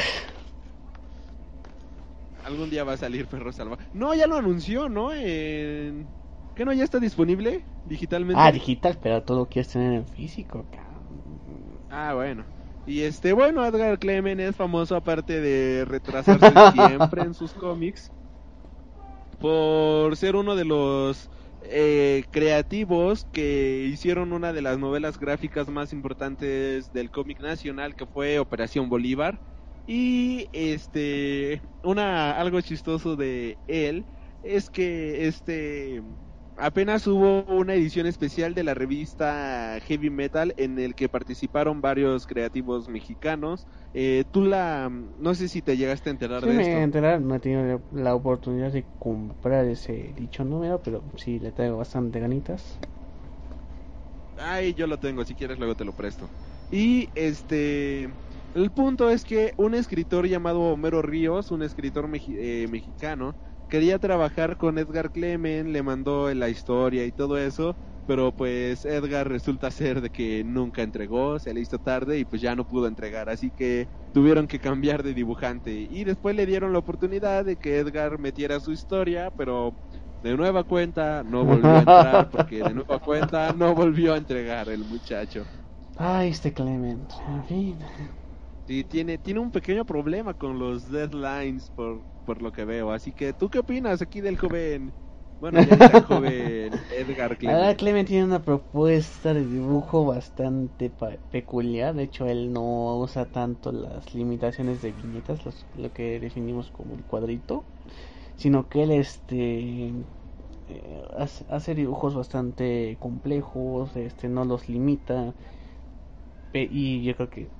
algún día va a salir Perro Salvaje. No, ya lo anunció, ¿no? En... ¿Qué no ya está disponible digitalmente? Ah, digital, pero todo quieres tener en físico, cabrón. Ah, bueno. Y este, bueno, Edgar Clement es famoso aparte de retrasarse siempre en sus cómics por ser uno de los eh, creativos que hicieron una de las novelas gráficas más importantes del cómic nacional que fue Operación Bolívar y este una algo chistoso de él es que este apenas hubo una edición especial de la revista Heavy Metal en el que participaron varios creativos mexicanos. Eh, tú la, no sé si te llegaste a enterar Sí, de me esto. enterar, no he tenido la oportunidad de comprar ese dicho número, pero sí le traigo bastante ganitas. Ay, yo lo tengo, si quieres luego te lo presto. Y este, el punto es que un escritor llamado Homero Ríos, un escritor eh, mexicano, quería trabajar con Edgar Clement, le mandó la historia y todo eso, pero pues Edgar resulta ser de que nunca entregó, se le hizo tarde y pues ya no pudo entregar, así que tuvieron que cambiar de dibujante y después le dieron la oportunidad de que Edgar metiera su historia, pero de nueva cuenta no volvió a entrar porque de nueva cuenta no volvió a entregar el muchacho. Ay, este Clement, en fin. Y tiene, tiene un pequeño problema con los deadlines por, por lo que veo. Así que, ¿tú qué opinas aquí del joven? Bueno, ya tan joven Edgar Clement. Tiene una propuesta de dibujo bastante peculiar. De hecho, él no usa tanto las limitaciones de viñetas, los- lo que definimos como el cuadrito, sino que él este eh, hace, hace dibujos bastante complejos, este no los limita. Y yo creo que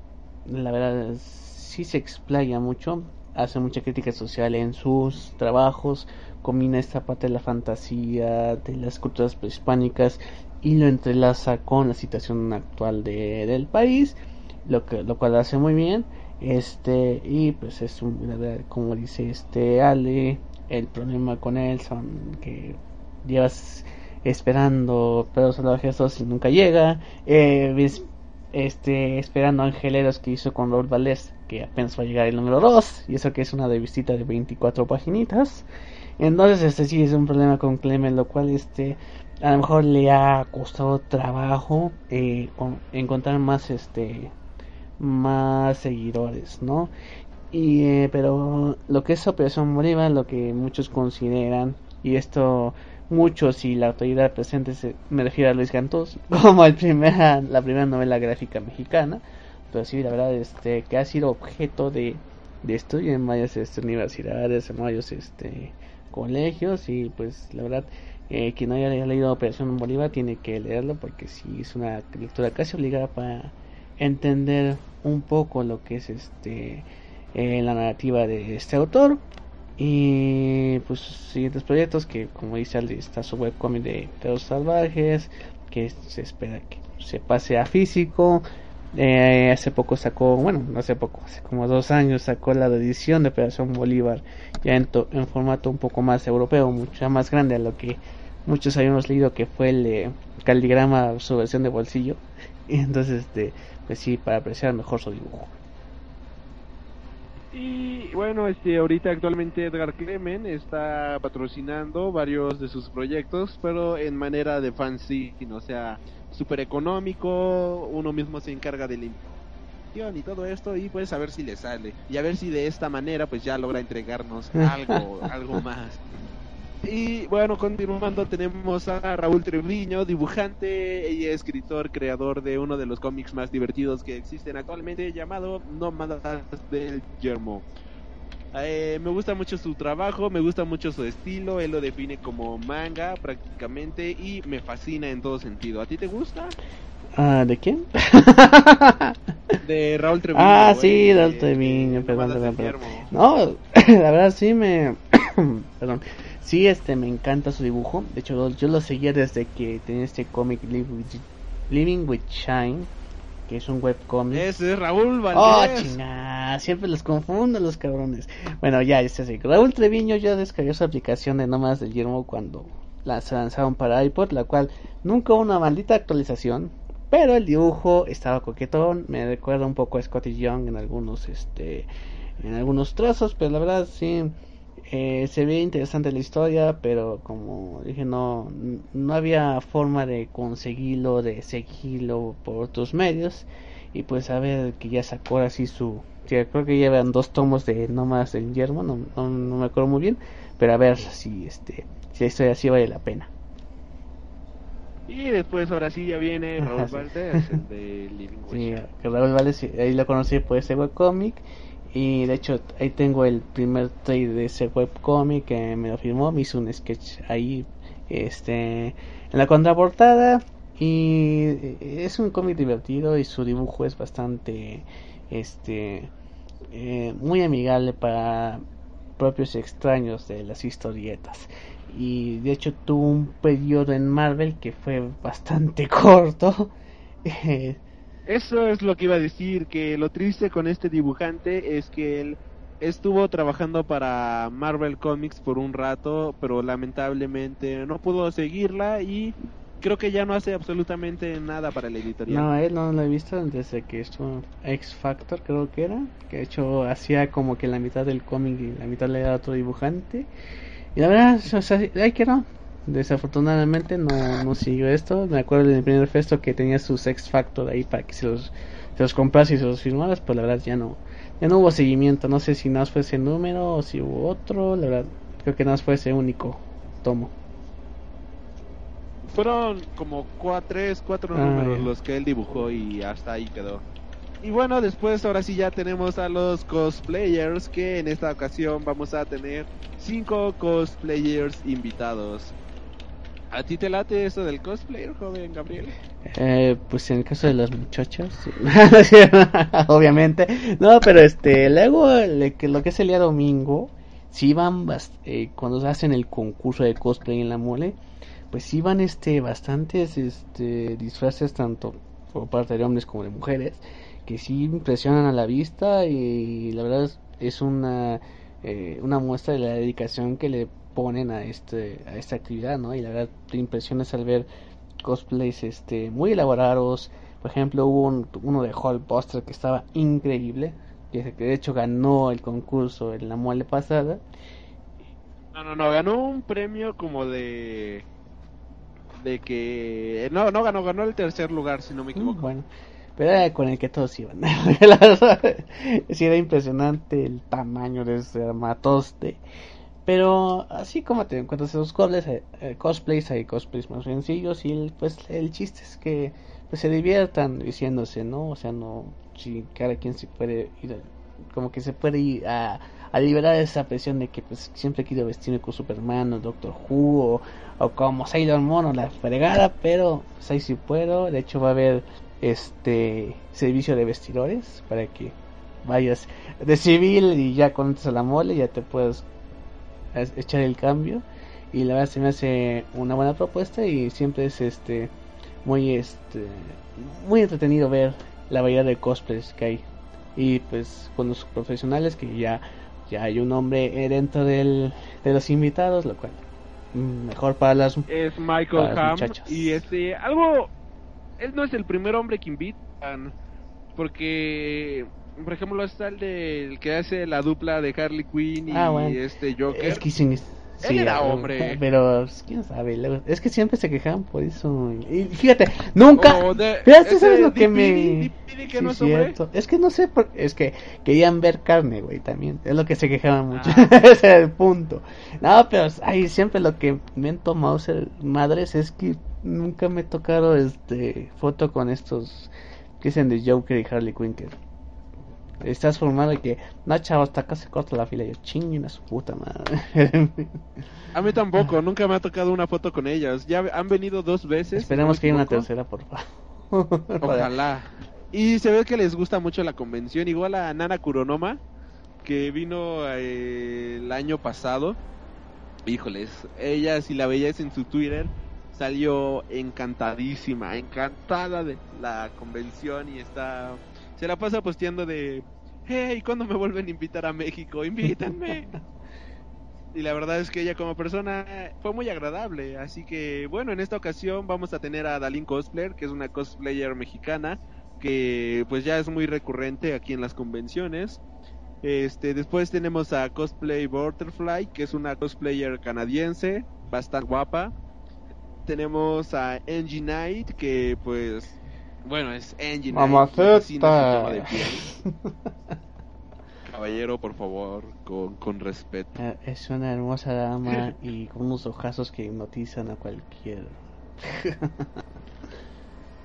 la verdad sí se explaya mucho, hace mucha crítica social en sus trabajos, combina esta parte de la fantasía, de las culturas prehispánicas y lo entrelaza con la situación actual de, del país, lo que lo cual hace muy bien. Este y pues es un, como dice este Ale, el problema con él son que llevas esperando Perros Salvajes 2 y nunca llega. Eh, este, esperando Angeleros que hizo con Lord Valdés, que apenas va a llegar el número 2, y eso que es una de visita de 24 paginitas. Entonces, este sí es un problema con Clement, lo cual este a lo mejor le ha costado trabajo eh, con- encontrar más este más seguidores, ¿no? Y eh, pero lo que es Operación Bolívar, lo que muchos consideran y esto muchos y la autoridad presente se, me refiero a Luis Cantos como el primera la primera novela gráfica mexicana pero la verdad este que ha sido objeto de, de estudio en varias este, universidades en varios este colegios y pues la verdad eh, quien no haya leído Operación Bolívar tiene que leerlo porque sí es una lectura casi obligada para entender un poco lo que es este eh, la narrativa de este autor. Y pues siguientes proyectos que como dice está su webcomic de Perros Salvajes que se espera que se pase a físico Eh, hace poco sacó bueno no hace poco hace como dos años sacó la edición de Operación Bolívar ya en, to- en formato un poco más europeo mucho más grande a lo que muchos habíamos leído que fue el de Caligrama su versión de bolsillo. Y entonces, este, pues sí, para apreciar mejor su dibujo. Y bueno, este ahorita actualmente Edgar Clemen está patrocinando varios de sus proyectos, pero en manera de fanzine, o sea, súper económico, uno mismo se encarga de la impresión y todo esto y pues a ver si le sale y a ver si de esta manera pues ya logra entregarnos algo, algo más. Y bueno, continuando, tenemos a Raúl Treviño, dibujante y escritor, creador de uno de los cómics más divertidos que existen actualmente, llamado Nómadas del Yermo. Eh, me gusta mucho su trabajo, me gusta mucho su estilo, él lo define como manga prácticamente y me fascina en todo sentido. ¿A ti te gusta? Ah, ¿De quién? de Raúl Treviño. Ah, sí, Raúl Treviño, perdón, perdón, perdón. No, la verdad sí me... perdón Sí, este, me encanta su dibujo. De hecho, yo lo seguía desde que tenía este cómic Living with Shine, que es un webcomic. Ese es Raúl Valdés. Oh, chingada, siempre los confundo los cabrones. Bueno, ya, este así. Raúl Treviño ya descargó su aplicación de Nomás del Yermo cuando la lanzaron para iPod, la cual nunca hubo una maldita actualización. Pero el dibujo estaba coquetón, me recuerda un poco a Scotty Young en algunos, este, en algunos trazos, pero la verdad sí eh, se ve interesante la historia, pero como dije, no, no había forma de conseguirlo, de seguirlo por otros medios. Y pues a ver que ya sacó así su... creo que llevan dos tomos de No más del yermo, no, no, me acuerdo muy bien. Pero a ver si, este, si la historia así vale la pena. Y después ahora sí ya viene Raúl Valdés, de Living Sí, Raúl Valdés, ahí lo conocí por ese webcomic y de hecho, ahí tengo el primer trade de ese webcomic que me lo firmó. Me hizo un sketch ahí este, en la contraportada. Y es un cómic divertido y su dibujo es bastante este eh, muy amigable para propios extraños de las historietas y de hecho tuvo un periodo en Marvel que fue bastante corto Eso es lo que iba a decir, que lo triste con este dibujante es que él estuvo trabajando para Marvel Comics por un rato, pero lamentablemente no pudo seguirla y creo que ya no hace absolutamente nada para la editorial. No, él no lo he visto desde que estuvo X Factor, creo que era, que de hecho hacía como que la mitad del cómic y la mitad le era otro dibujante. Y la verdad, o sea, hay que no, Desafortunadamente no, no siguió esto. Me acuerdo del primer festo que tenía su X Factor ahí para que se los, se los compras y se los firmaras, pues la verdad ya no, ya no hubo seguimiento. No sé si nada más fue ese número o si hubo otro. La verdad, creo que nada más fue ese único tomo. Fueron como cuatro, tres, cuatro ah, números los que él dibujó y hasta ahí quedó. Y bueno, después ahora sí ya tenemos a los cosplayers que en esta ocasión vamos a tener cinco cosplayers invitados. ¿A ti te late eso del cosplayer, joven Gabriel? Eh, pues en el caso de las muchachas, obviamente. No, pero este, luego lo que es el día domingo, si van, eh, cuando hacen el concurso de cosplay en la mole, pues sí van este, bastantes este, disfraces, tanto por parte de hombres como de mujeres, que sí impresionan a la vista y la verdad es una, eh, una muestra de la dedicación que le ponen a este a esta actividad no y la verdad te impresionas al ver cosplays este muy elaborados. Por ejemplo hubo uno de Buster que estaba increíble que de hecho ganó el concurso en la mole pasada. No no no ganó un premio como de de que no no ganó ganó el tercer lugar si no me equivoco. Bueno pero era con el que todos iban. Sí era impresionante el tamaño de ese armatoste pero así como te encuentras esos cosplays, eh, eh, cosplays, hay cosplays más sencillos y pues el chiste es que pues se diviertan diciéndose, ¿no? O sea, no, si cada quien se puede ir, como que se puede ir a, a liberar esa presión de que pues siempre quiero vestirme con Superman o Doctor Who o, como Sailor Moon o la fregada, pero pues ahí sí puedo, de hecho va a haber este servicio de vestidores para que vayas de civil y ya con a la mole ya te puedes echar el cambio y la verdad se me hace una buena propuesta y siempre es este muy este muy entretenido ver la variedad de cosplays que hay y pues con los profesionales que ya ya hay un hombre dentro del, de los invitados lo cual mm, mejor para las es Michael muchachos. y este algo él no es el primer hombre que invitan porque por ejemplo está el del que hace la dupla de Harley Quinn y Ah, bueno. este Joker Es que sí, sí, era ah, hombre. Pero pues, quién sabe, es que siempre se quejaban por eso. Y fíjate, nunca. O de- Pero es que ese sabes lo que me. DPD que Sí, no es cierto. Es que no sé, por... es que querían ver carne, güey, también. Es lo que se quejaban mucho. Ah. Ese era el punto. No, pero ay, siempre lo que me han tomado ser madres es que nunca me tocaron este foto con estos que dicen de Joker y Harley Quinn. que Estás formado y que, no, chavos, hasta acá se corta la fila. Y yo, chinguen a su puta madre. A mí tampoco, nunca me ha tocado una foto con ellas. Ya han venido dos veces. Esperemos que haya una tercera, por favor. Ojalá. Y se ve que les gusta mucho la convención. Igual a Nana Kuronoma, que vino eh, el año pasado. Híjoles, ella si la veías en su Twitter, salió encantadísima, encantada de la convención y está... Se la pasa posteando de... Hey, ¿cuándo me vuelven a invitar a México? Invítanme. Y la verdad es que ella como persona fue muy agradable. Así que bueno, en esta ocasión vamos a tener a Dalin Cosplayer, que es una cosplayer mexicana, que pues ya es muy recurrente aquí en las convenciones. Este, después tenemos a Cosplay Butterfly, que es una cosplayer canadiense, bastante guapa. Tenemos a Angie Knight, que pues, bueno, es Knight. Mamaceta. de. Caballero, por favor, con, con respeto. Ah, Es una hermosa dama y con unos ojazos que hipnotizan a cualquiera.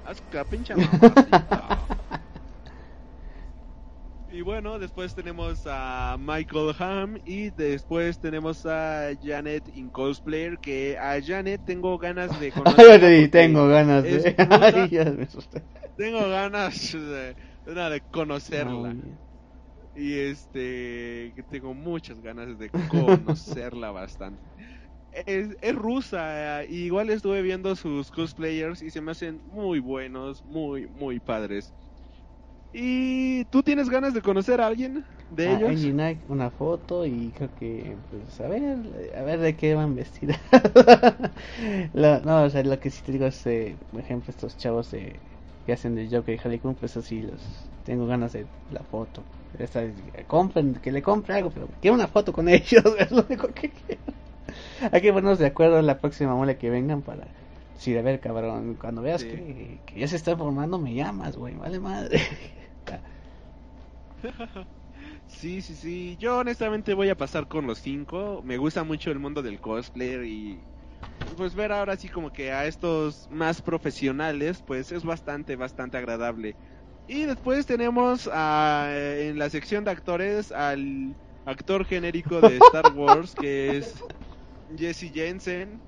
Asca, pinche mamacita. Y bueno, después tenemos a Michael Ham y después tenemos a Janet in Cosplayer, que a Janet tengo ganas de conocer. Tengo ganas de. puta. Ay, ya me asusté. Tengo ganas de, conocerla. Y este, que tengo muchas ganas de conocerla bastante. Es, es rusa, eh, igual estuve viendo sus cosplayers y se me hacen muy buenos, muy, muy padres. ¿Y tú tienes ganas de conocer a alguien de Ah, ellos? Angie Knight, una foto y creo que, pues, a ver, a ver de qué van vestidas. No, o sea, lo que sí te digo es, eh, por ejemplo, estos chavos de, que hacen de Joker y Harley Quinn, pues así los tengo ganas de la foto. Esta, compren, que le compre algo, pero quiero una foto con ellos, es lo único que quiero. Hay que ponernos de acuerdo en la próxima mole que vengan para... Sí, a ver, cabrón, cuando veas Sí. que, que ya se está formando, me llamas, güey, vale madre. Sí, sí, sí. Yo honestamente voy a pasar con los cinco. Me gusta mucho el mundo del cosplayer y pues ver ahora sí como que a estos más profesionales, pues es bastante, bastante agradable. Y después tenemos a, en la sección de actores al actor genérico de Star Wars que es Jesse Jensen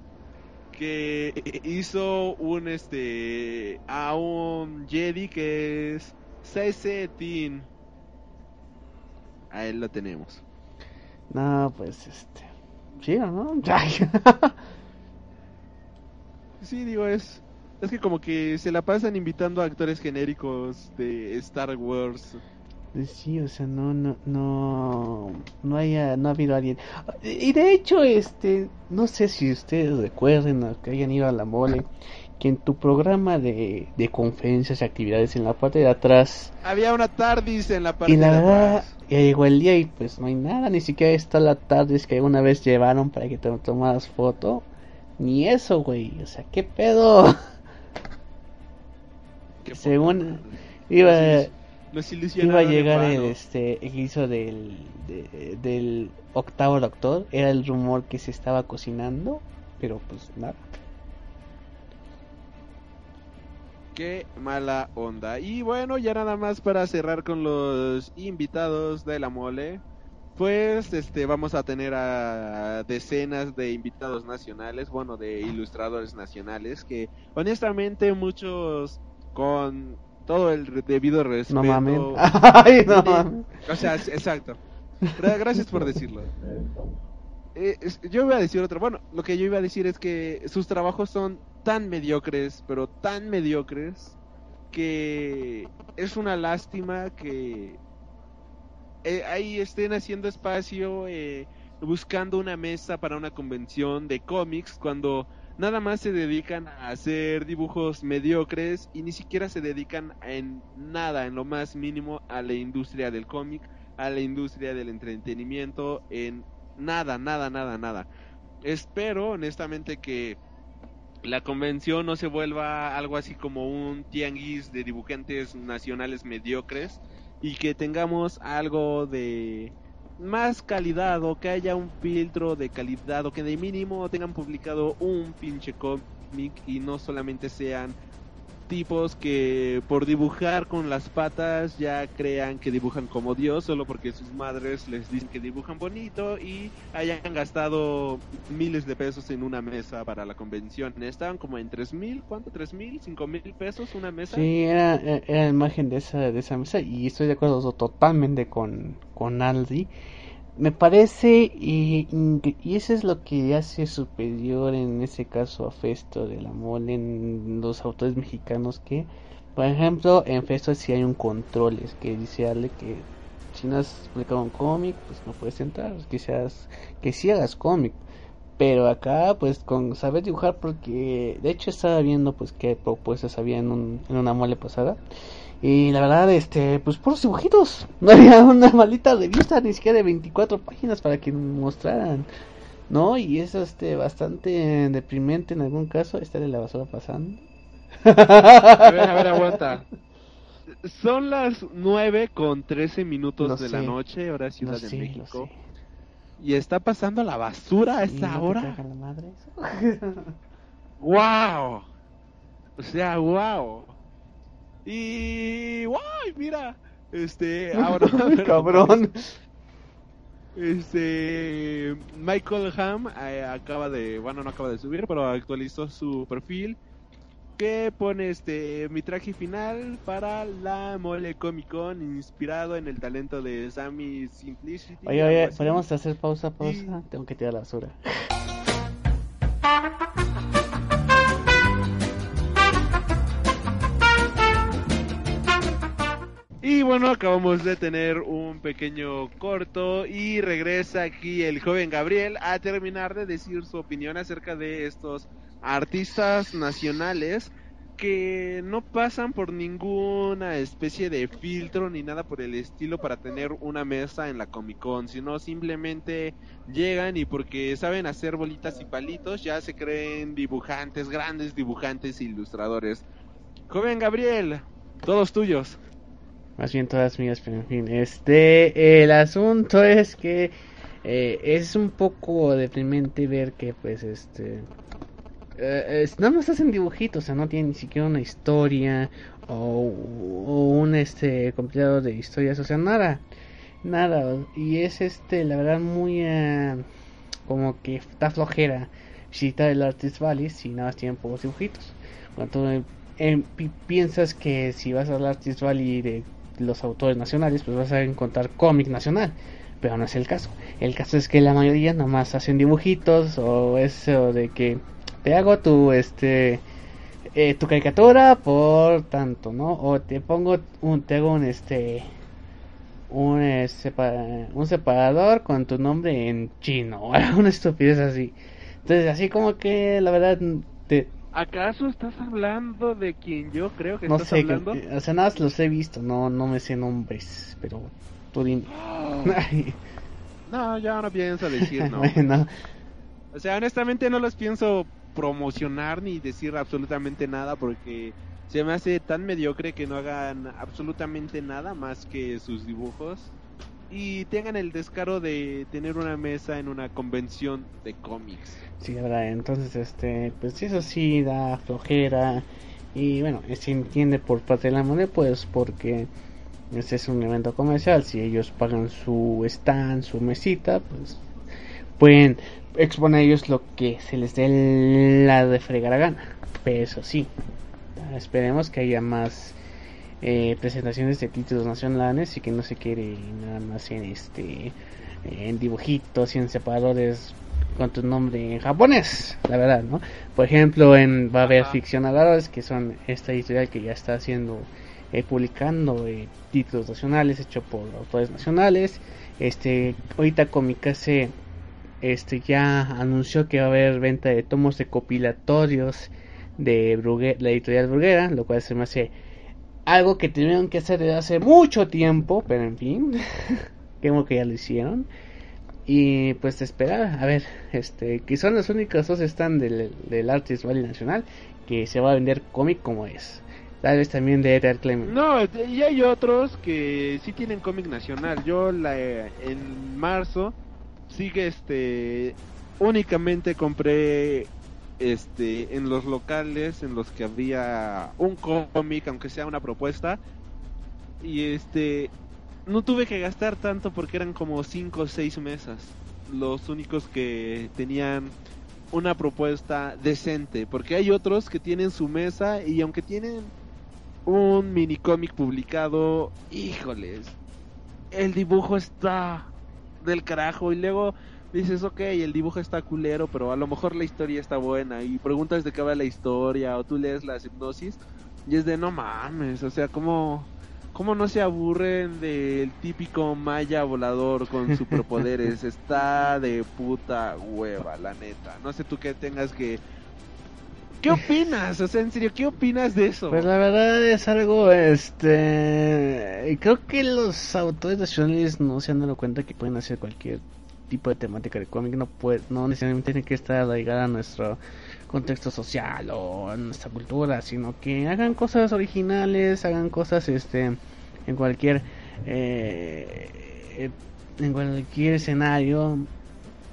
que hizo un este a un Jedi que es Saise Tin. A él lo tenemos. No, pues este. Sí, ¿o ¿no? Sí, digo, es. Es que como que se la pasan invitando a actores genéricos de Star Wars. sí, o sea, no, no, no, no haya, no ha habido alguien. Y de hecho, este, no sé si ustedes recuerden o que hayan ido a la mole, que en tu programa de, de conferencias y actividades en la parte de atrás, Había una TARDIS en la parte y la de verdad, atrás. ya llegó el día y pues no hay nada, ni siquiera está la tarde que una vez llevaron para que te tomaras foto. Ni eso, güey, o sea, ¿qué pedo? Qué según-. Iba, iba a llegar el, este, el hizo del, de- del octavo doctor, era el rumor que se estaba cocinando, pero pues nada. Qué mala onda. Y bueno, ya nada más para cerrar con los invitados de la mole. Pues este vamos a tener a decenas de invitados nacionales, bueno, de ilustradores nacionales que honestamente muchos con todo el debido respeto. No mames. Ay, no Sí. mames. O sea, exacto. Gra- Gracias por decirlo. Eh, yo iba a decir otro. Bueno, lo que yo iba a decir es que sus trabajos son tan mediocres, pero tan mediocres, que es una lástima que eh, ahí estén haciendo espacio eh, buscando una mesa para una convención de cómics cuando nada más se dedican a hacer dibujos mediocres y ni siquiera se dedican en nada, en lo más mínimo, a la industria del cómic, a la industria del entretenimiento, en nada, nada, nada, nada. Espero honestamente que la convención no se vuelva algo así como un tianguis de dibujantes nacionales mediocres y que tengamos algo de más calidad o que haya un filtro de calidad o que de mínimo tengan publicado un pinche cómic y no solamente sean tipos que por dibujar con las patas ya crean que dibujan como Dios solo porque sus madres les dicen que dibujan bonito y hayan gastado miles de pesos en una mesa para la convención. Estaban como en tres mil, ¿cuánto? ¿Tres mil? ¿Cinco mil pesos una mesa? Sí, era, era la imagen de esa, de esa mesa y estoy de acuerdo totalmente con, con Aldi me parece y, y, eso es lo que hace superior en ese caso a Festo de la Mole en los autores mexicanos que por ejemplo en Festo si hay un control es que dice Ale que si no has publicado un cómic pues no puedes entrar seas que si hagas cómic. Pero acá pues con saber dibujar porque de hecho estaba viendo pues qué propuestas había en, un, en una mole pasada y la verdad, este, pues puros dibujitos. No había una maldita revista, ni siquiera de 24 páginas para que mostraran. ¿No? Y eso, este, bastante deprimente en algún caso. Estar en la basura pasando. A ver, a ver, aguanta. Son las 9 con 13 minutos de la noche, ahora Ciudad de México. Y está pasando la basura a esa hora. ¡Wow! O sea, wow. Y. ¡Guay! Mira. Este. Ahora. Cabrón. Este. Michael Ham eh, acaba de. Bueno, no acaba de subir, pero actualizó su perfil. Que pone este. Mi traje final para la Mole Comic Con. Inspirado en el talento de Sammy Simplicity. Oye, oye, ¿podemos hacer pausa, pausa? Tengo que tirar la basura. Bueno, acabamos de tener un pequeño corto y regresa aquí el joven Gabriel a terminar de decir su opinión acerca de estos artistas nacionales que no pasan por ninguna especie de filtro ni nada por el estilo para tener una mesa en la Comic Con, sino simplemente llegan y porque saben hacer bolitas y palitos ya se creen dibujantes, grandes dibujantes e ilustradores. Joven Gabriel, todos tuyos más bien todas mías, pero en fin, este, el asunto es que eh, es un poco deprimente ver que, pues, este, eh, nada más hacen dibujitos, o sea, no tienen ni siquiera una historia o, un, este, compilado de historias, o sea, nada, nada, y es, este, la verdad, muy, uh, como que está flojera visitar el Artist Valley si nada más tienen pocos dibujitos. Cuando eh, piensas que si vas al Artist Valley de los autores nacionales, pues vas a encontrar cómic nacional. Pero no es el caso. El caso es que la mayoría nada más hacen dibujitos o eso de que te hago tu este eh, tu caricatura por tanto, ¿no? O te pongo un te hago un este un, este, un separador con tu nombre en chino o una estupidez así. Entonces, así como que la verdad te, ¿Acaso estás hablando de quien yo creo que no estás sé, hablando? o sea, nada los he visto, no, no me sé nombres, pero tú dime. no, ya no pienso decir no. O sea, honestamente no los pienso promocionar ni decir absolutamente nada porque se me hace tan mediocre que no hagan absolutamente nada más que sus dibujos y tengan el descaro de tener una mesa en una convención de cómics. Sí, verdad, entonces este, pues eso sí da flojera. Y bueno, se entiende por parte de la moneda pues porque este es un evento comercial, si ellos pagan su stand, su mesita, pues pueden exponer ellos lo que se les dé la de fregar a gana. Pero eso sí, esperemos que haya más eh, presentaciones de títulos nacionales y que no se quiere nada más en este en dibujitos y en separadores con tu nombre en japonés, la verdad, ¿no? Por ejemplo, en va a haber ficcionadores que son esta editorial que ya está haciendo eh, publicando eh, títulos nacionales hechos por autores nacionales. Este, ahorita Comicase este ya anunció que va a haber venta de tomos recopilatorios de la editorial Bruguera, lo cual se me hace algo que tuvieron que hacer desde hace mucho tiempo, pero en fin, creo que ya lo hicieron. Y pues esperar, a ver, este, que son los únicos dos están del, del Artist Valley Nacional que se va a vender cómic como es. Tal vez también de Edgar Clement. No, y hay otros que sí tienen cómic nacional. Yo la, en marzo sigue este únicamente compré este en los locales en los que había un cómic aunque sea una propuesta y este no tuve que gastar tanto porque eran como 5 o 6 mesas los únicos que tenían una propuesta decente porque hay otros que tienen su mesa y aunque tienen un mini cómic publicado híjoles el dibujo está del carajo y luego dices, ok, el dibujo está culero, pero a lo mejor la historia está buena y preguntas de qué va la historia o tú lees la hipnosis y es de no mames, o sea, ¿cómo, cómo no se aburren del típico maya volador con superpoderes? está de puta hueva, la neta. No sé tú qué tengas que... ¿Qué opinas? O sea, en serio, ¿qué opinas de eso? Pues la verdad es algo, este... Creo que los autores nacionales no se han dado cuenta que pueden hacer cualquier tipo de temática de cómic no puede, no necesariamente tiene que estar arraigada a nuestro contexto social o a nuestra cultura, sino que hagan cosas originales, hagan cosas este en cualquier eh, en cualquier escenario,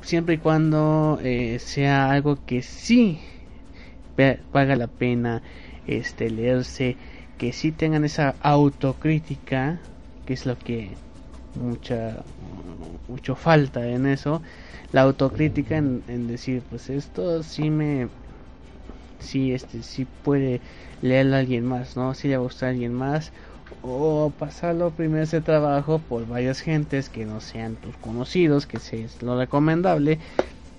siempre y cuando eh, sea algo que sí valga la pena este leerse, que sí tengan esa autocrítica, que es lo que mucha mucho falta en eso la autocrítica en, decir pues esto sí me sí este sí puede leerlo a alguien más no si le gusta a alguien más. O pasarlo primero ese trabajo por varias gentes que no sean tus conocidos que es lo recomendable.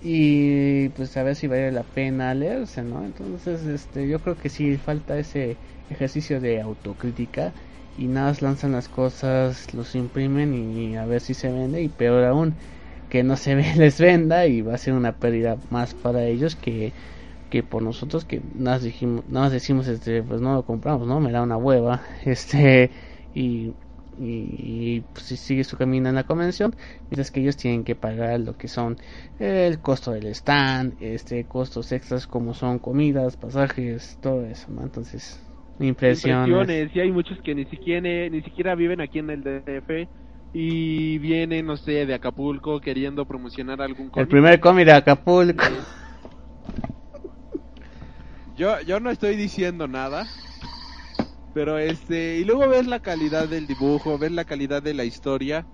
Y pues a ver si vale la pena leerse no entonces este yo creo que sí falta ese ejercicio de autocrítica. Y nada lanzan las cosas, los imprimen y, a ver si se vende. Y peor aún que no se les venda y va a ser una pérdida más para ellos que, que por nosotros que nada dijimos nada decimos este pues no lo compramos no me da una hueva este y y, pues, si sigue su camino en la convención mientras que ellos tienen que pagar lo que son el costo del stand este costos extras como son comidas pasajes todo eso no entonces Impresiones. Y hay muchos que ni siquiera, ni siquiera viven aquí en el DF y vienen, no sé, de Acapulco queriendo promocionar algún cómic. El primer cómic de Acapulco. Yo, yo no estoy diciendo nada. Pero este, y luego ves la calidad del dibujo, ves la calidad de la historia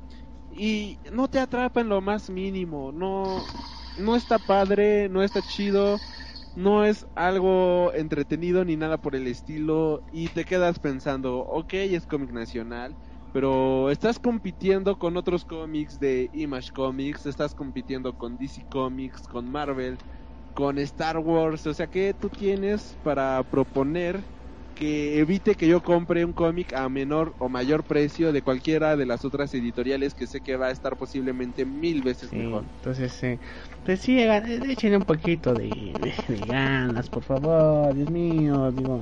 y no te atrapa en lo más mínimo, no no está padre, no está chido no es algo entretenido ni nada por el estilo y te quedas pensando, ok, es cómic nacional, pero estás compitiendo con otros cómics de Image Comics, estás compitiendo con DC Comics, con Marvel, con Star Wars, o sea, ¿qué tú tienes para proponer que evite que yo compre un cómic a menor o mayor precio de cualquiera de las otras editoriales que sé que va a estar posiblemente mil veces mejor. Entonces, eh, pues sí, échenle un poquito de, ganas, por favor, Dios mío, digo,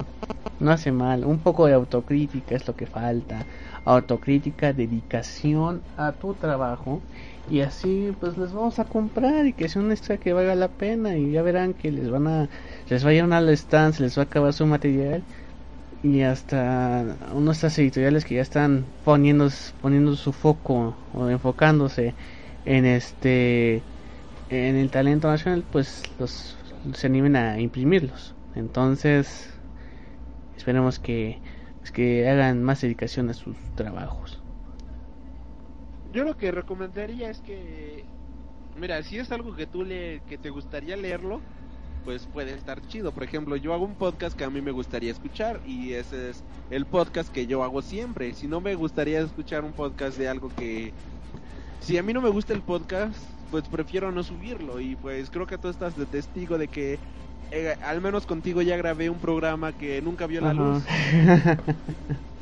no hace mal, un poco de autocrítica es lo que falta, autocrítica, dedicación a tu trabajo y así pues les vamos a comprar y que sea un extra que valga la pena. Y ya verán que les van a les va a llenar la stand, les va a acabar su material. Y hasta estas editoriales que ya están poniendo poniendo su foco o enfocándose en este en el talento nacional pues los se animen a imprimirlos. Entonces esperemos que pues, que hagan más dedicación a sus trabajos yo lo que recomendaría es que mira si es algo que tú le que te gustaría leerlo pues puede estar chido. Por ejemplo, yo hago un podcast que a mí me gustaría escuchar y ese es el podcast que yo hago siempre. Si no me gustaría escuchar un podcast de algo que... Si a mí no me gusta el podcast, pues prefiero no subirlo y pues creo que tú estás de testigo de que eh, al menos contigo ya grabé un programa que nunca vio la luz.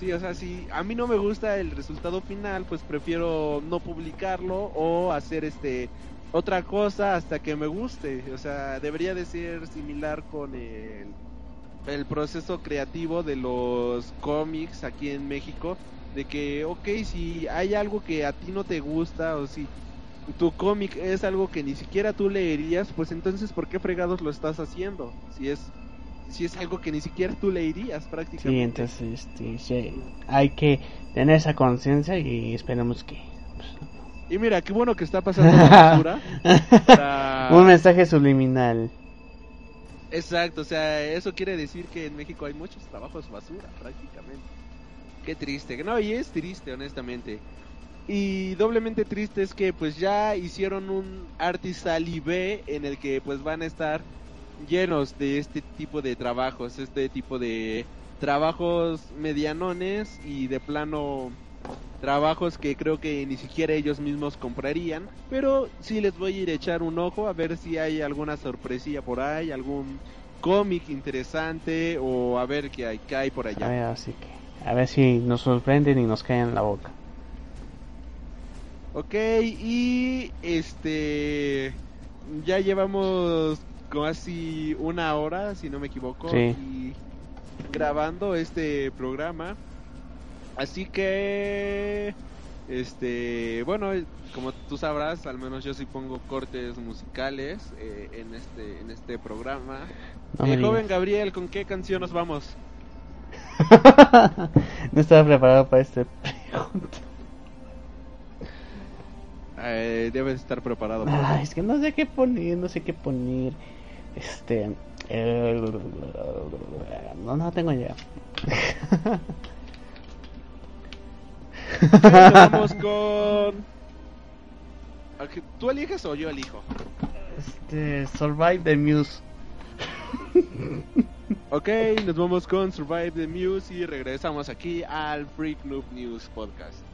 Sí, o sea, si a mí no me gusta el resultado final, pues prefiero no publicarlo o hacer este otra cosa hasta que me guste. O sea, debería de ser similar con el, el proceso creativo de los cómics aquí en México. De que, ok, si hay algo que a ti no te gusta o si tu cómic es algo que ni siquiera tú leerías, pues entonces ¿por qué fregados lo estás haciendo? Si es si es algo que ni siquiera tú leerías prácticamente. Sí, entonces este, sí, hay que tener esa conciencia y esperemos que... pues, Y mira, qué bueno que está pasando la basura. para- Un mensaje subliminal. Exacto, o sea, eso quiere decir que en México hay muchos trabajos basura, prácticamente. Qué triste, no, y es triste, honestamente. Y doblemente triste es que pues ya hicieron un Artisali B en el que pues van a estar llenos de este tipo de trabajos, este tipo de trabajos medianones y de plano trabajos que creo que ni siquiera ellos mismos comprarían, pero sí les voy a ir a echar un ojo a ver si hay alguna sorpresilla por ahí, algún cómic interesante o a ver qué hay, qué hay por A allá. ver, así que... A ver si nos sorprenden y nos caen en la boca. Ok, y este ya llevamos casi una hora, si no me equivoco, Sí. y grabando este programa. Así que este, bueno, como tú sabrás, al menos yo sí pongo cortes musicales eh, en este en este programa. No Eh, joven. Gabriel, ¿con qué canción nos vamos? no estaba preparado para este pregunta. Eh, debes estar preparado. Ay, es que no sé qué poner, no sé qué poner. Este. no, no tengo idea. Vamos con. ¿Tú eliges o yo elijo? Este. Survive the Muse. Ok, nos vamos con Survive the Muse y regresamos aquí al Freak Noob News Podcast.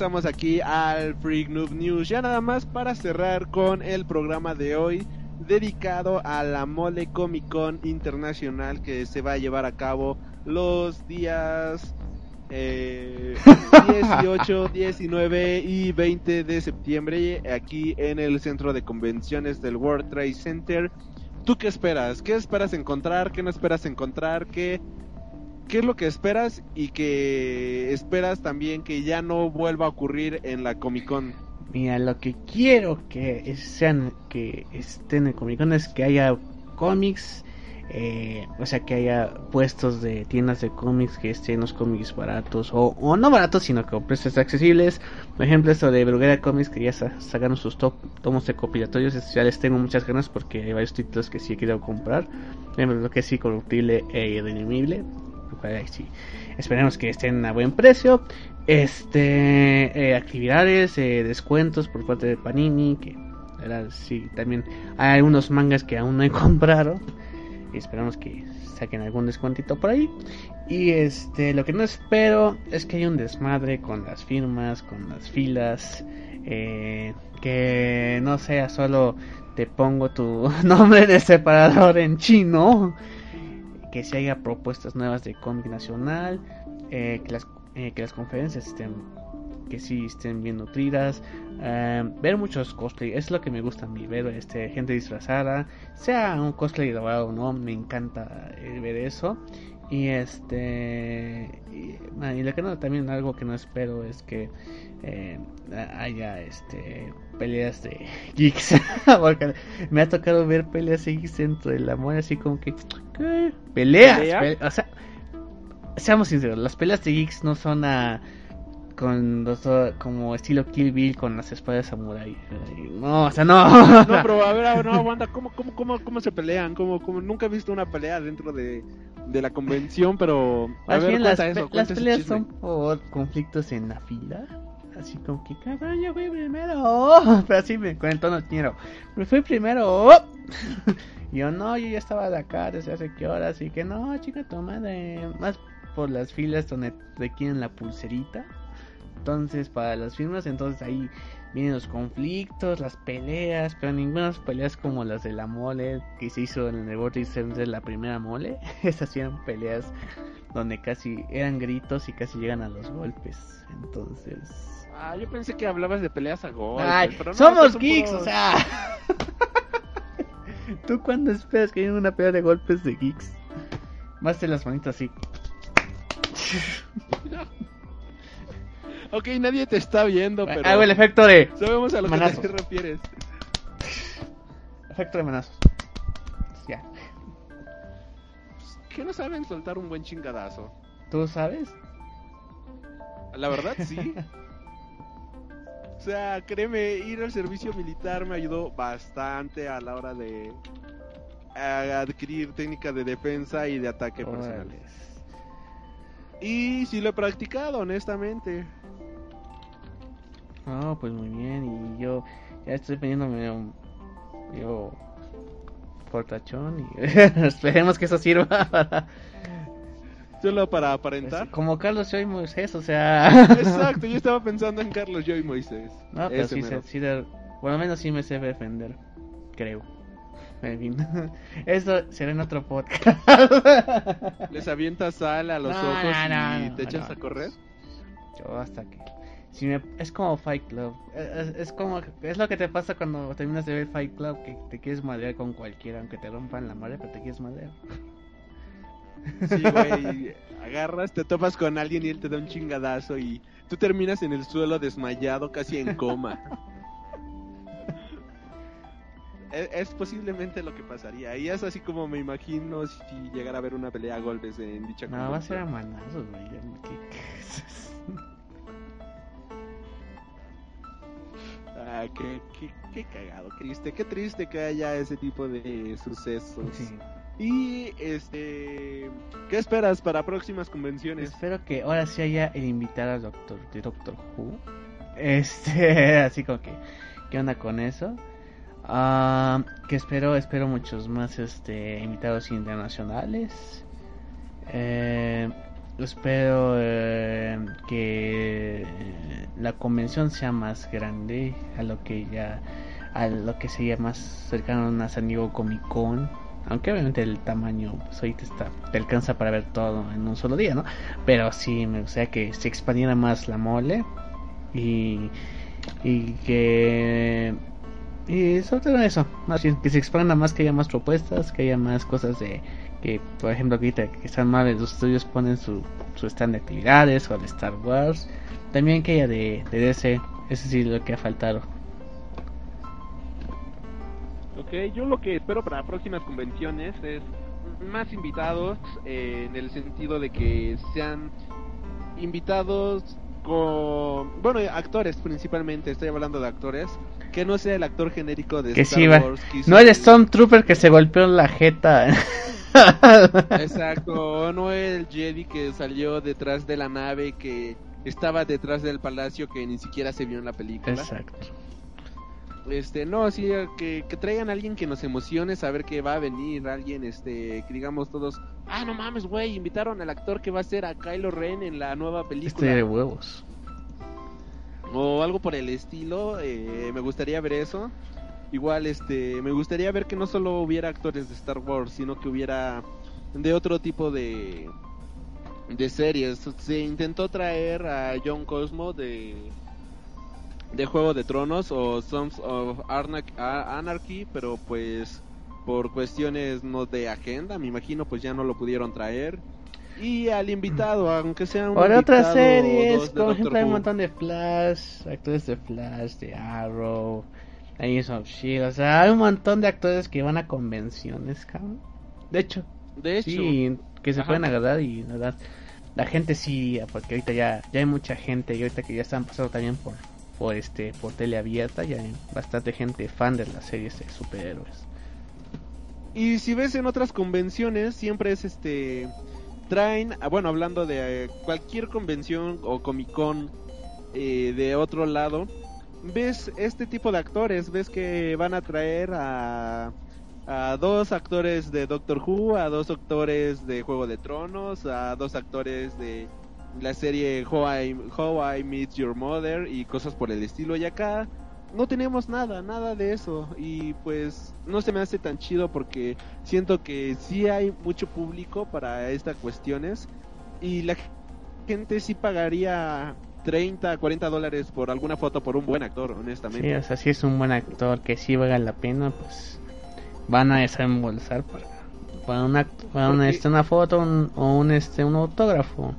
Regresamos aquí al Freak Noob News. Ya nada más para cerrar con el programa de hoy dedicado a la Mole Comic Con Internacional que se va a llevar a cabo los días eh, 18, 19 y 20 de septiembre aquí en el centro de convenciones del World Trade Center. ¿Tú qué esperas? ¿Qué esperas encontrar? ¿Qué no esperas encontrar? ¿Qué, qué es lo que esperas y que esperas también que ya no vuelva a ocurrir en la Comic Con? Mira, lo que quiero que sean que estén en Comic Con es que haya cómics, eh, o sea, que haya puestos de tiendas de cómics que estén los cómics baratos o, no baratos, sino que precios accesibles. Por ejemplo, esto de Bruguera Comics que ya sa- sacaron sus top, tomos recopilatorios, ya les tengo muchas ganas porque hay varios títulos que sí he querido comprar. Por lo que es incorruptible e irredimible. Esperemos que estén a buen precio. Este, eh, actividades, eh, descuentos por parte de Panini, que sí, también hay algunos mangas que aún no he comprado. Y esperamos que saquen algún descuentito por ahí. Y este, lo que no espero es que haya un desmadre con las firmas, con las filas. eh, que no sea solo te pongo tu nombre de separador en chino. Que si haya propuestas nuevas de cómic nacional. eh, que, las, eh, que las conferencias estén que sí estén bien nutridas, eh, ver muchos cosplay, es lo que me gusta a mí, ver este, gente disfrazada, sea un cosplay grabado o no, me encanta eh, ver eso. Y este. Y, ah, y lo que no, también algo que no espero es que eh, haya este peleas de geeks. Me ha tocado ver peleas de geeks dentro del amor, así como que. ¿Qué? Peleas. ¿Pelea? Pe- o sea, seamos sinceros, las peleas de geeks no son a. Con los como estilo Kill Bill con las espadas samurai. No, o sea, no. No, pero a ver, a ver, no, aguanta, ¿cómo, cómo, cómo, cómo se pelean? ¿Cómo, cómo? Nunca he visto una pelea dentro de, de la convención, pero... A Más ver, bien las, eso, las peleas son por conflictos en la fila. Así como que, cabrón, yo fui primero. Pero así me, con el tono. Me fui primero. Y yo, no, yo ya estaba de acá desde hace qué horas. Así que, no, chica, tu madre. Más por las filas donde requieren la pulserita. Entonces, para las firmas, entonces ahí vienen los conflictos, las peleas, pero ninguna peleas como las de la mole que se hizo en el World Center, la primera mole. Esas eran peleas donde casi eran gritos y casi llegan a los golpes. Entonces, Ah, yo pensé que hablabas de peleas a no, somos geeks, puros- o sea. ¿Tú cuándo esperas que haya una pelea de golpes de geeks? Más de las manitas así. Ok, nadie te está viendo, pero... Hago el efecto de. Sabemos a lo que te refieres. Efecto de manazos. Ya. Que no saben soltar un buen chingadazo. ¿Tú sabes? La verdad, sí. O sea, créeme, ir al servicio militar me ayudó bastante a la hora de adquirir técnicas de defensa y de ataque personal. Órales. Y sí lo he practicado, honestamente. No, pues muy bien. Y yo ya estoy poniéndome un. Yo. Portachón. Y esperemos que eso sirva para. Solo para aparentar. Como Carlos Joy Moisés, o sea. Exacto, yo estaba pensando en Carlos Joy Moisés. No, pero sí, se, sí de- lo menos sí me sé defender. Creo. En fin. Eso será en otro podcast. Les avientas sal a los No, ojos no, no, y te echas a correr. Yo hasta que. Si me, es como Fight Club. Es, es- es como. Es lo que te pasa cuando terminas de ver Fight Club. Que te quieres madrear con cualquiera. Aunque te rompan la madre, pero te quieres madrear. Sí, güey. Agarras, te topas con alguien y él te da un chingadazo y tú terminas en el suelo desmayado, casi en coma. es, es posiblemente lo que pasaría. Y es así como me imagino si llegara a haber una pelea a golpes en dicha No, va a ser a manazos, güey. ¿Qué- Ah, qué, qué, qué cagado, triste, qué triste que haya ese tipo de sucesos. Sí. Y este, ¿qué esperas para próximas convenciones? Espero que ahora sí haya el invitado al Doctor, de Doctor Who. Este, así como que, ¿qué onda con eso? Ah, que espero, espero muchos más este invitados internacionales. Eh, espero eh, que la convención sea más grande a lo que ya a lo que sería más cercano a San Diego Comic Con aunque obviamente el tamaño pues ahorita está te alcanza para ver todo en un solo día no pero sí me gustaría que se expandiera más la mole y y que y sobre todo eso más bien que se expanda más que haya más propuestas que haya más cosas de que por ejemplo ahorita que están mal los estudios ponen su, su stand de actividades o de Star Wars también que haya de, de DC eso sí lo que ha faltado Ok, yo lo que espero para próximas convenciones es más invitados eh, en el sentido de que sean invitados con bueno actores principalmente estoy hablando de actores que no sea el actor genérico de que Star sí Wars no el Stormtrooper que se golpeó en la jeta. Exacto, no el Jedi que salió detrás de la nave que estaba detrás del palacio que ni siquiera se vio en la película. exacto Este, no, sí, que, que traigan a alguien que nos emocione saber que va a venir, alguien, este, que digamos todos, ah, no mames, güey, invitaron al actor que va a ser a Kylo Ren en la nueva este película. de huevos O algo por el estilo, eh, me gustaría ver eso. Igual, este, me gustaría ver que no solo hubiera actores de Star Wars, sino que hubiera de otro tipo de de series. Se intentó traer a John Cosmo de de Juego de Tronos o Sons of Anarchy, pero pues por cuestiones no de agenda, me imagino, pues ya no lo pudieron traer. Y al invitado, aunque sea un Por otras series, por ejemplo, hay un montón de Flash, actores de Flash, de Arrow, Agents of Shield, o sea, hay un montón de actores que van a convenciones, cabrón. De hecho, De hecho, sí, que se Ajá. pueden agarrar y la verdad, la gente sí, porque ahorita ya, ya hay mucha gente y ahorita que ya están pasando también por, por este, por tele abierta, ya hay bastante gente fan de las series de superhéroes. Y si ves en otras convenciones, siempre es este. Traen, ah, bueno, hablando de eh, cualquier convención o Comic Con eh, de otro lado, ves este tipo de actores, ves que van a traer a, a dos actores de Doctor Who, a dos actores de Juego de Tronos, a dos actores de la serie How I, How I Meet Your Mother y cosas por el estilo. Y acá no tenemos nada, nada de eso. Y pues no se me hace tan chido porque siento que sí hay mucho público para estas cuestiones y la gente sí pagaría 30, 40 dólares por alguna foto por un buen actor, Sí, honestamente. o sea, si es un buen actor que sí valga la pena, pues van a desembolsar para, para una, para una, este, una foto un- o un, este, un autógrafo.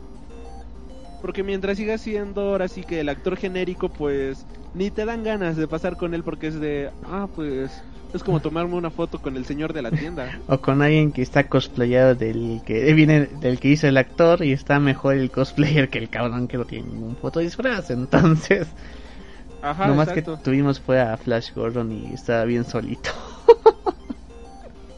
Porque mientras siga siendo ahora sí que el actor genérico, pues ni te dan ganas de pasar con él porque es de, ah, pues es como tomarme una foto con el señor de la tienda. O con alguien que está cosplayado del que viene del que hizo el actor y está mejor el cosplayer que el cabrón que no tiene ningún foto disfraz. Entonces, Ajá, lo más que tuvimos fue a Flash Gordon y estaba bien solito.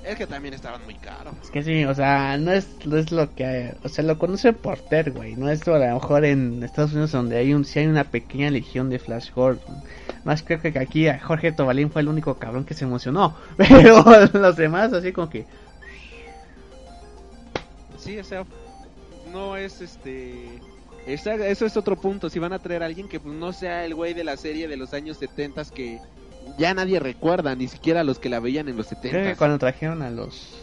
Es que también estaban muy caros. Es que sí, o sea, no es, no es lo que... O sea, lo conoce por Ter, güey. No es a lo mejor en Estados Unidos donde hay un sí hay una pequeña legión de Flash Gordon. Más creo que aquí Jorge Tobalín fue el único cabrón que se emocionó. Pero los demás así como que... Sí, o sea, no es este... esa- eso es otro punto, si van a traer a alguien que pues, no sea el güey de la serie de los años 70 que ya nadie recuerda, ni siquiera los que la veían en los Creo que 70 cuando trajeron a los...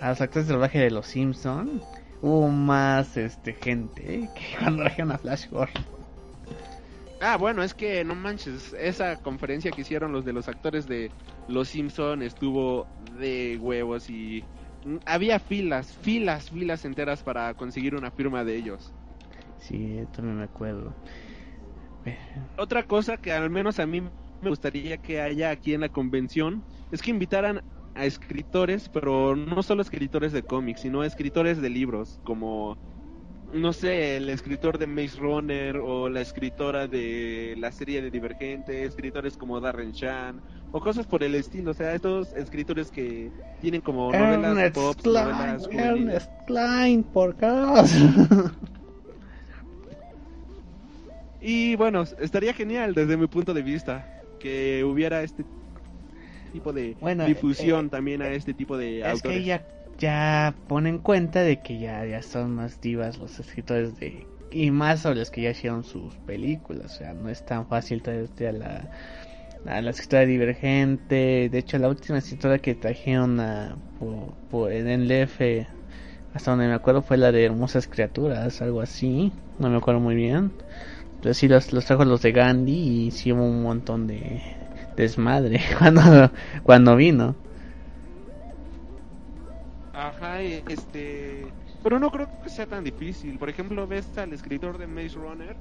A los actores de doblaje de los Simpson hubo más este gente ¿eh? que cuando trajeron a Flash Gordon. Ah, bueno, es que no manches, esa conferencia que hicieron los de los actores de Los Simpson estuvo de huevos y había filas, filas, filas enteras para conseguir una firma de ellos. Sí, también me acuerdo. Otra cosa que al menos a mí me gustaría que haya aquí en la convención es que invitaran a escritores, pero no solo escritores de cómics, sino escritores de libros, como no sé, el escritor de Maze Runner o la escritora de la serie de Divergente, escritores como Darren Shan o cosas por el estilo, o sea, estos escritores que tienen como novelas Ernest pop, Klein, novelas. Ernest Klein, por Dios. Y bueno, estaría genial desde mi punto de vista que hubiera este tipo de Bueno, difusión eh, también a este tipo de Es autores. que ya, ya pone en cuenta de que ya, ya son más divas los escritores de y más sobre los que ya hicieron sus películas, o sea, no es tan fácil traerte a la a la escritora divergente, de hecho la última escritora que trajeron a, por, por- en el F hasta donde me acuerdo fue la de Hermosas Criaturas, algo así, no me acuerdo muy bien. Pero sí los, los trajo los de Gandhi y hubo un montón de desmadre cuando, cuando vino. Ajá, e- este. Pero no creo que sea tan difícil. Por ejemplo, ves al escritor de Maze Runner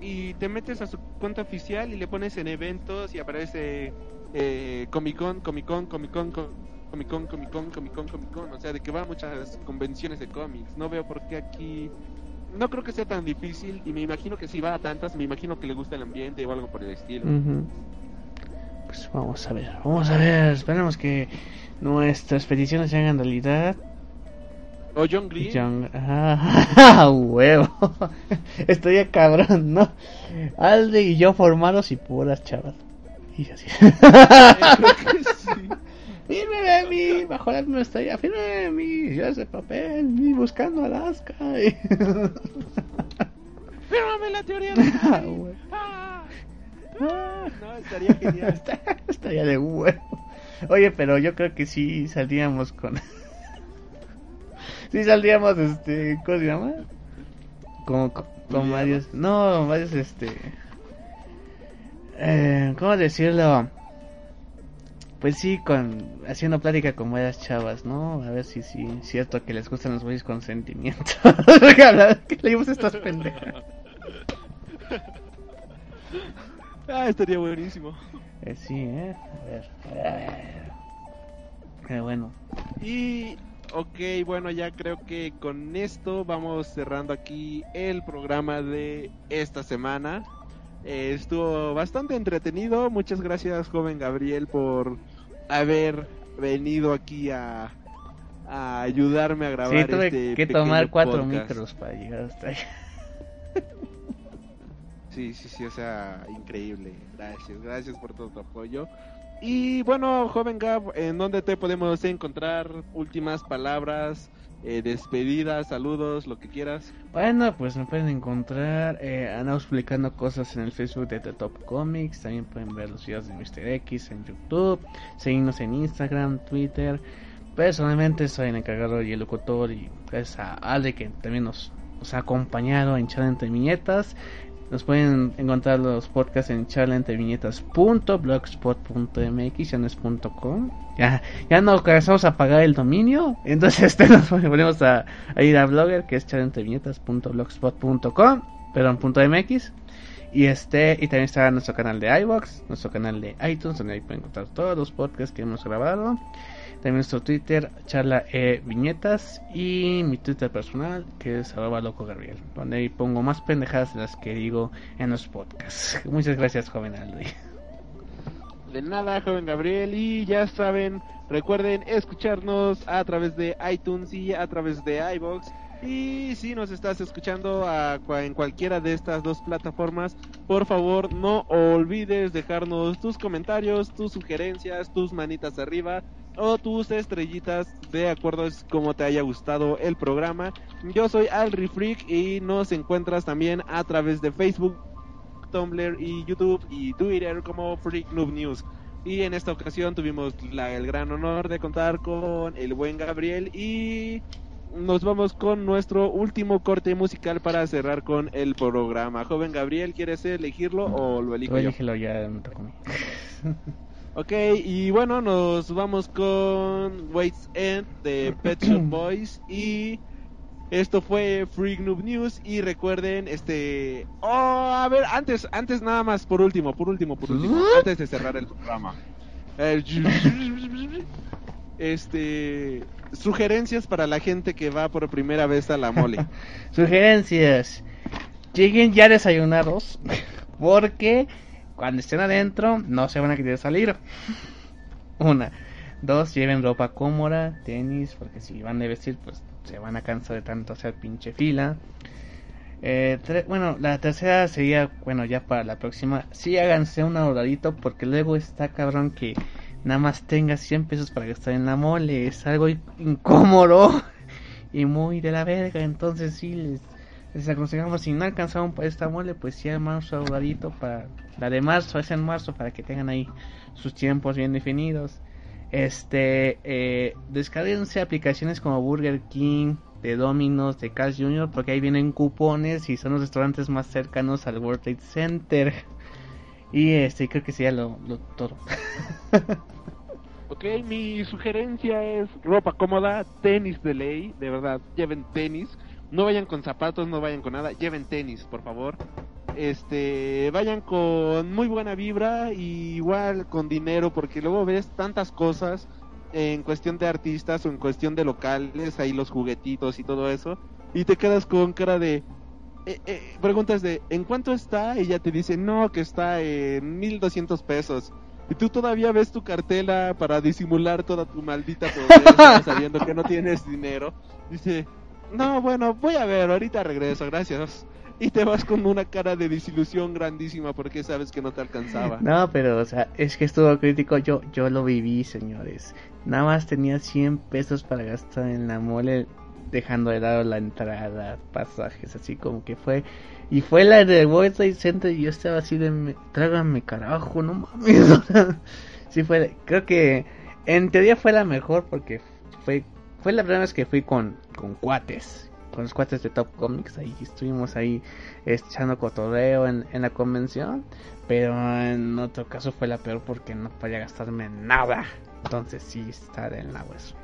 y te metes a su cuenta oficial y le pones en eventos y aparece eh, Comic Con, Comic Con, Comic Con, Co- Comic Con, Comic Con, Comic Con, Comic Con. O sea, de que va a muchas convenciones de cómics. No veo por qué aquí. No creo que sea tan difícil y me imagino que si va a tantas, me imagino que le gusta el ambiente o algo por el estilo. Pues vamos a ver, vamos a ver, esperemos que nuestras peticiones se hagan realidad. O John Green. Young- Ah, huevo. Estoy cabrón, ¿no? Alde y yo formados y puras chavas. Y así. Creo que sí. Fírmeme a mí, bajo la misma estrella, fírmeme a mí, yo ese papel, ni buscando Alaska. Fírmame la teoría de Ah, güey. Ah. Ah, No, estaría genial. está- Estaría de huevo. Oye, pero yo creo que sí saldríamos con. sí saldríamos, este. ¿Cómo se llama? Con, con ¿Juliados? varios. No, varios, este. Eh, ¿Cómo decirlo? Pues sí, con haciendo plática con varias chavas, ¿no? A ver si sí es cierto que les gustan los güeyes con sentimientos. Que leímos estas pendejas. Ah, estaría buenísimo. Eh, sí, ¿eh? A ver, a ver. Pero bueno. Y, ok, bueno, ya creo que con esto vamos cerrando aquí el programa de esta semana. Eh, estuvo bastante entretenido. Muchas gracias, joven Gabriel, por haber venido aquí a, a ayudarme a grabar Sí, tuve este que tomar cuatro podcast. micros para llegar hasta ahí. Sí, sí, sí, o sea, increíble. Gracias, gracias por todo tu apoyo. Y bueno, joven Gab, ¿en dónde te podemos encontrar? Últimas palabras, eh, despedidas, saludos, lo que quieras. Bueno, pues me pueden encontrar. Eh, andamos publicando cosas en el Facebook de The Top Comics. También pueden ver los videos de Mr. X en YouTube. Seguirnos en Instagram, Twitter. Personalmente soy el encargado y el locutor. Y gracias a Ale que también nos, ha acompañado en Charla entre Viñetas. Nos pueden encontrar los podcasts en charlaentreviñetas.blogspot.mx, ya no es punto .com. Ya, ya no alcanzamos a pagar el dominio, entonces este nos ponemos a, ir a Blogger, que es charlaentreviñetas.blogspot.com, perdón, punto .mx. Y este, y también está nuestro canal de iVoox, nuestro canal de iTunes, donde ahí pueden encontrar todos los podcasts que hemos grabado. También nuestro Twitter, charla e viñetas. Y mi Twitter personal, que es arroba loco Gabriel. Donde ahí pongo más pendejadas de las que digo en los podcasts. Muchas gracias, joven Aldi. De nada, joven Gabriel. Y ya saben, recuerden escucharnos a través de iTunes y a través de iBox. Y si nos estás escuchando en cualquiera de estas dos plataformas, por favor no olvides dejarnos tus comentarios, tus sugerencias, tus manitas arriba o tus estrellitas de acuerdo a cómo te haya gustado el programa. Yo soy Alri Freak y nos encuentras también a través de Facebook, Tumblr y YouTube y Twitter como Freak News. Y en esta ocasión tuvimos el gran honor de contar con el buen Gabriel y nos vamos con nuestro último corte musical para cerrar con el programa. Joven Gabriel, ¿quieres elegirlo o lo elijo yo? elígelo, ya me tocó a mí. Ok, y bueno, nos vamos con Waits End de Pet Shop Boys y esto fue Freak Noob News y recuerden este oh, a ver, antes antes nada más por último, por último, por último, antes de cerrar el programa. Eh, Este sugerencias para la gente que va por primera vez a la mole. Sugerencias. Lleguen ya desayunados. Porque cuando estén adentro no se van a querer salir. Una. Dos, lleven ropa cómoda, tenis, porque si van de vestir, pues se van a cansar de tanto hacer pinche fila. Eh, bueno, la tercera sería, bueno, ya para la próxima, sí háganse un ahoradito, porque luego está cabrón que nada más tengas 100 pesos para gastar en la mole. Es algo incómodo y muy de la verga. Entonces sí, les, les aconsejamos, si no alcanzaron esta mole, pues sí armar su ahorradito para la de marzo, es en marzo, para que tengan ahí sus tiempos bien definidos. Este, eh, descarguense aplicaciones como Burger King, de Domino's, de Cash Jr., porque ahí vienen cupones y son los restaurantes más cercanos al World Trade Center. Y este, creo que sería lo, lo todo. Ok, mi sugerencia es ropa cómoda, tenis de ley, de verdad, lleven tenis. No vayan con zapatos, no vayan con nada, lleven tenis, por favor. Este, vayan con muy buena vibra y igual con dinero, porque luego ves tantas cosas en cuestión de artistas o en cuestión de locales, ahí los juguetitos y todo eso, y te quedas con cara de, eh, eh, preguntas de ¿en cuánto está? Y ya te dice, no, que está en 1200 pesos. Y tú todavía ves tu cartela para disimular toda tu maldita pobreza, sabiendo que no tienes dinero. Dice, no, bueno, voy a ver, ahorita regreso, gracias. Y te vas con una cara de desilusión grandísima porque sabes que no te alcanzaba. No, pero, o sea, es que estuvo crítico. Yo, yo lo viví, señores. Nada más tenía 100 pesos para gastar en la mole, dejando de lado la entrada, pasajes, así como que fue. Y fue la del World Trade Center y yo estaba así de, me- trágame carajo, no mames. sí fue, creo que en teoría fue la mejor porque fue, fue la primera vez que fui con, con cuates. Con los cuates de Top Comics, ahí estuvimos ahí echando cotorreo en, en la convención. Pero en otro caso fue la peor porque no podía gastarme nada. Entonces sí está del agua eso.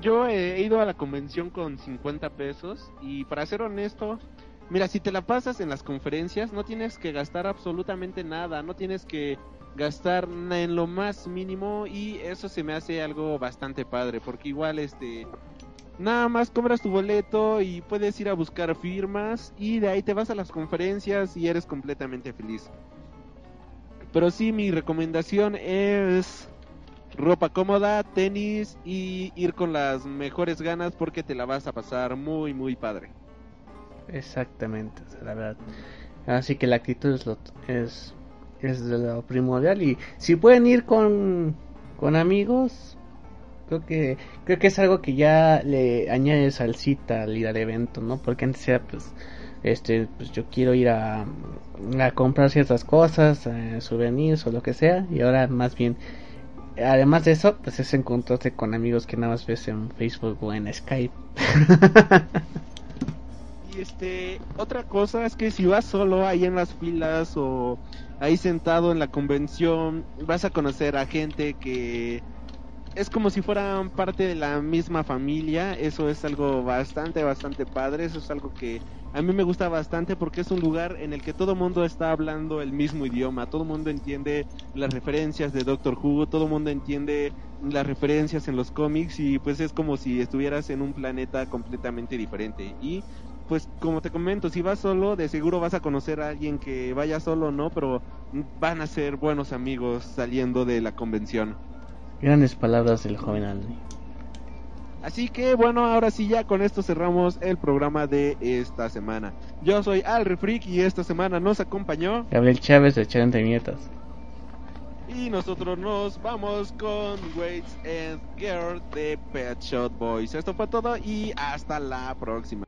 Yo he ido a la convención con 50 pesos y para ser honesto, mira, si te la pasas en las conferencias no tienes que gastar absolutamente nada, no tienes que gastar en lo más mínimo y eso se me hace algo bastante padre porque igual este nada más compras tu boleto y puedes ir a buscar firmas y de ahí te vas a las conferencias y eres completamente feliz. Pero sí, mi recomendación es ropa cómoda, tenis y ir con las mejores ganas porque te la vas a pasar muy muy padre. Exactamente, la verdad. Así que la actitud es lo, es, es lo primordial. Y si pueden ir con, con amigos, creo que creo que es algo que ya le añade salsita al ir al evento, ¿no? Porque antes era pues este pues yo quiero ir a, a comprar ciertas cosas, eh, souvenirs o lo que sea, y ahora más bien además de eso, pues es encontrarte con amigos que nada más ves en Facebook o en Skype. Y este, otra cosa es que si vas solo ahí en las filas o ahí sentado en la convención, vas a conocer a gente que es como si fueran parte de la misma familia. Eso es algo bastante, bastante padre. Eso es algo que a mí me gusta bastante porque es un lugar en el que todo mundo está hablando el mismo idioma. Todo mundo entiende las referencias de Doctor Who. Todo mundo entiende las referencias en los cómics. Y pues es como si estuvieras en un planeta completamente diferente. Y pues como te comento, si vas solo, de seguro vas a conocer a alguien que vaya solo, ¿no? Pero van a ser buenos amigos saliendo de la convención. Grandes palabras del joven Aldi. Así que bueno, ahora sí ya con esto cerramos el programa de esta semana. Yo soy Alre Freak y esta semana nos acompañó Gabriel Chávez de Echar entre Nietas. y nosotros nos vamos con Waits and Girl de Pet Shot Boys. Esto fue todo y hasta la próxima.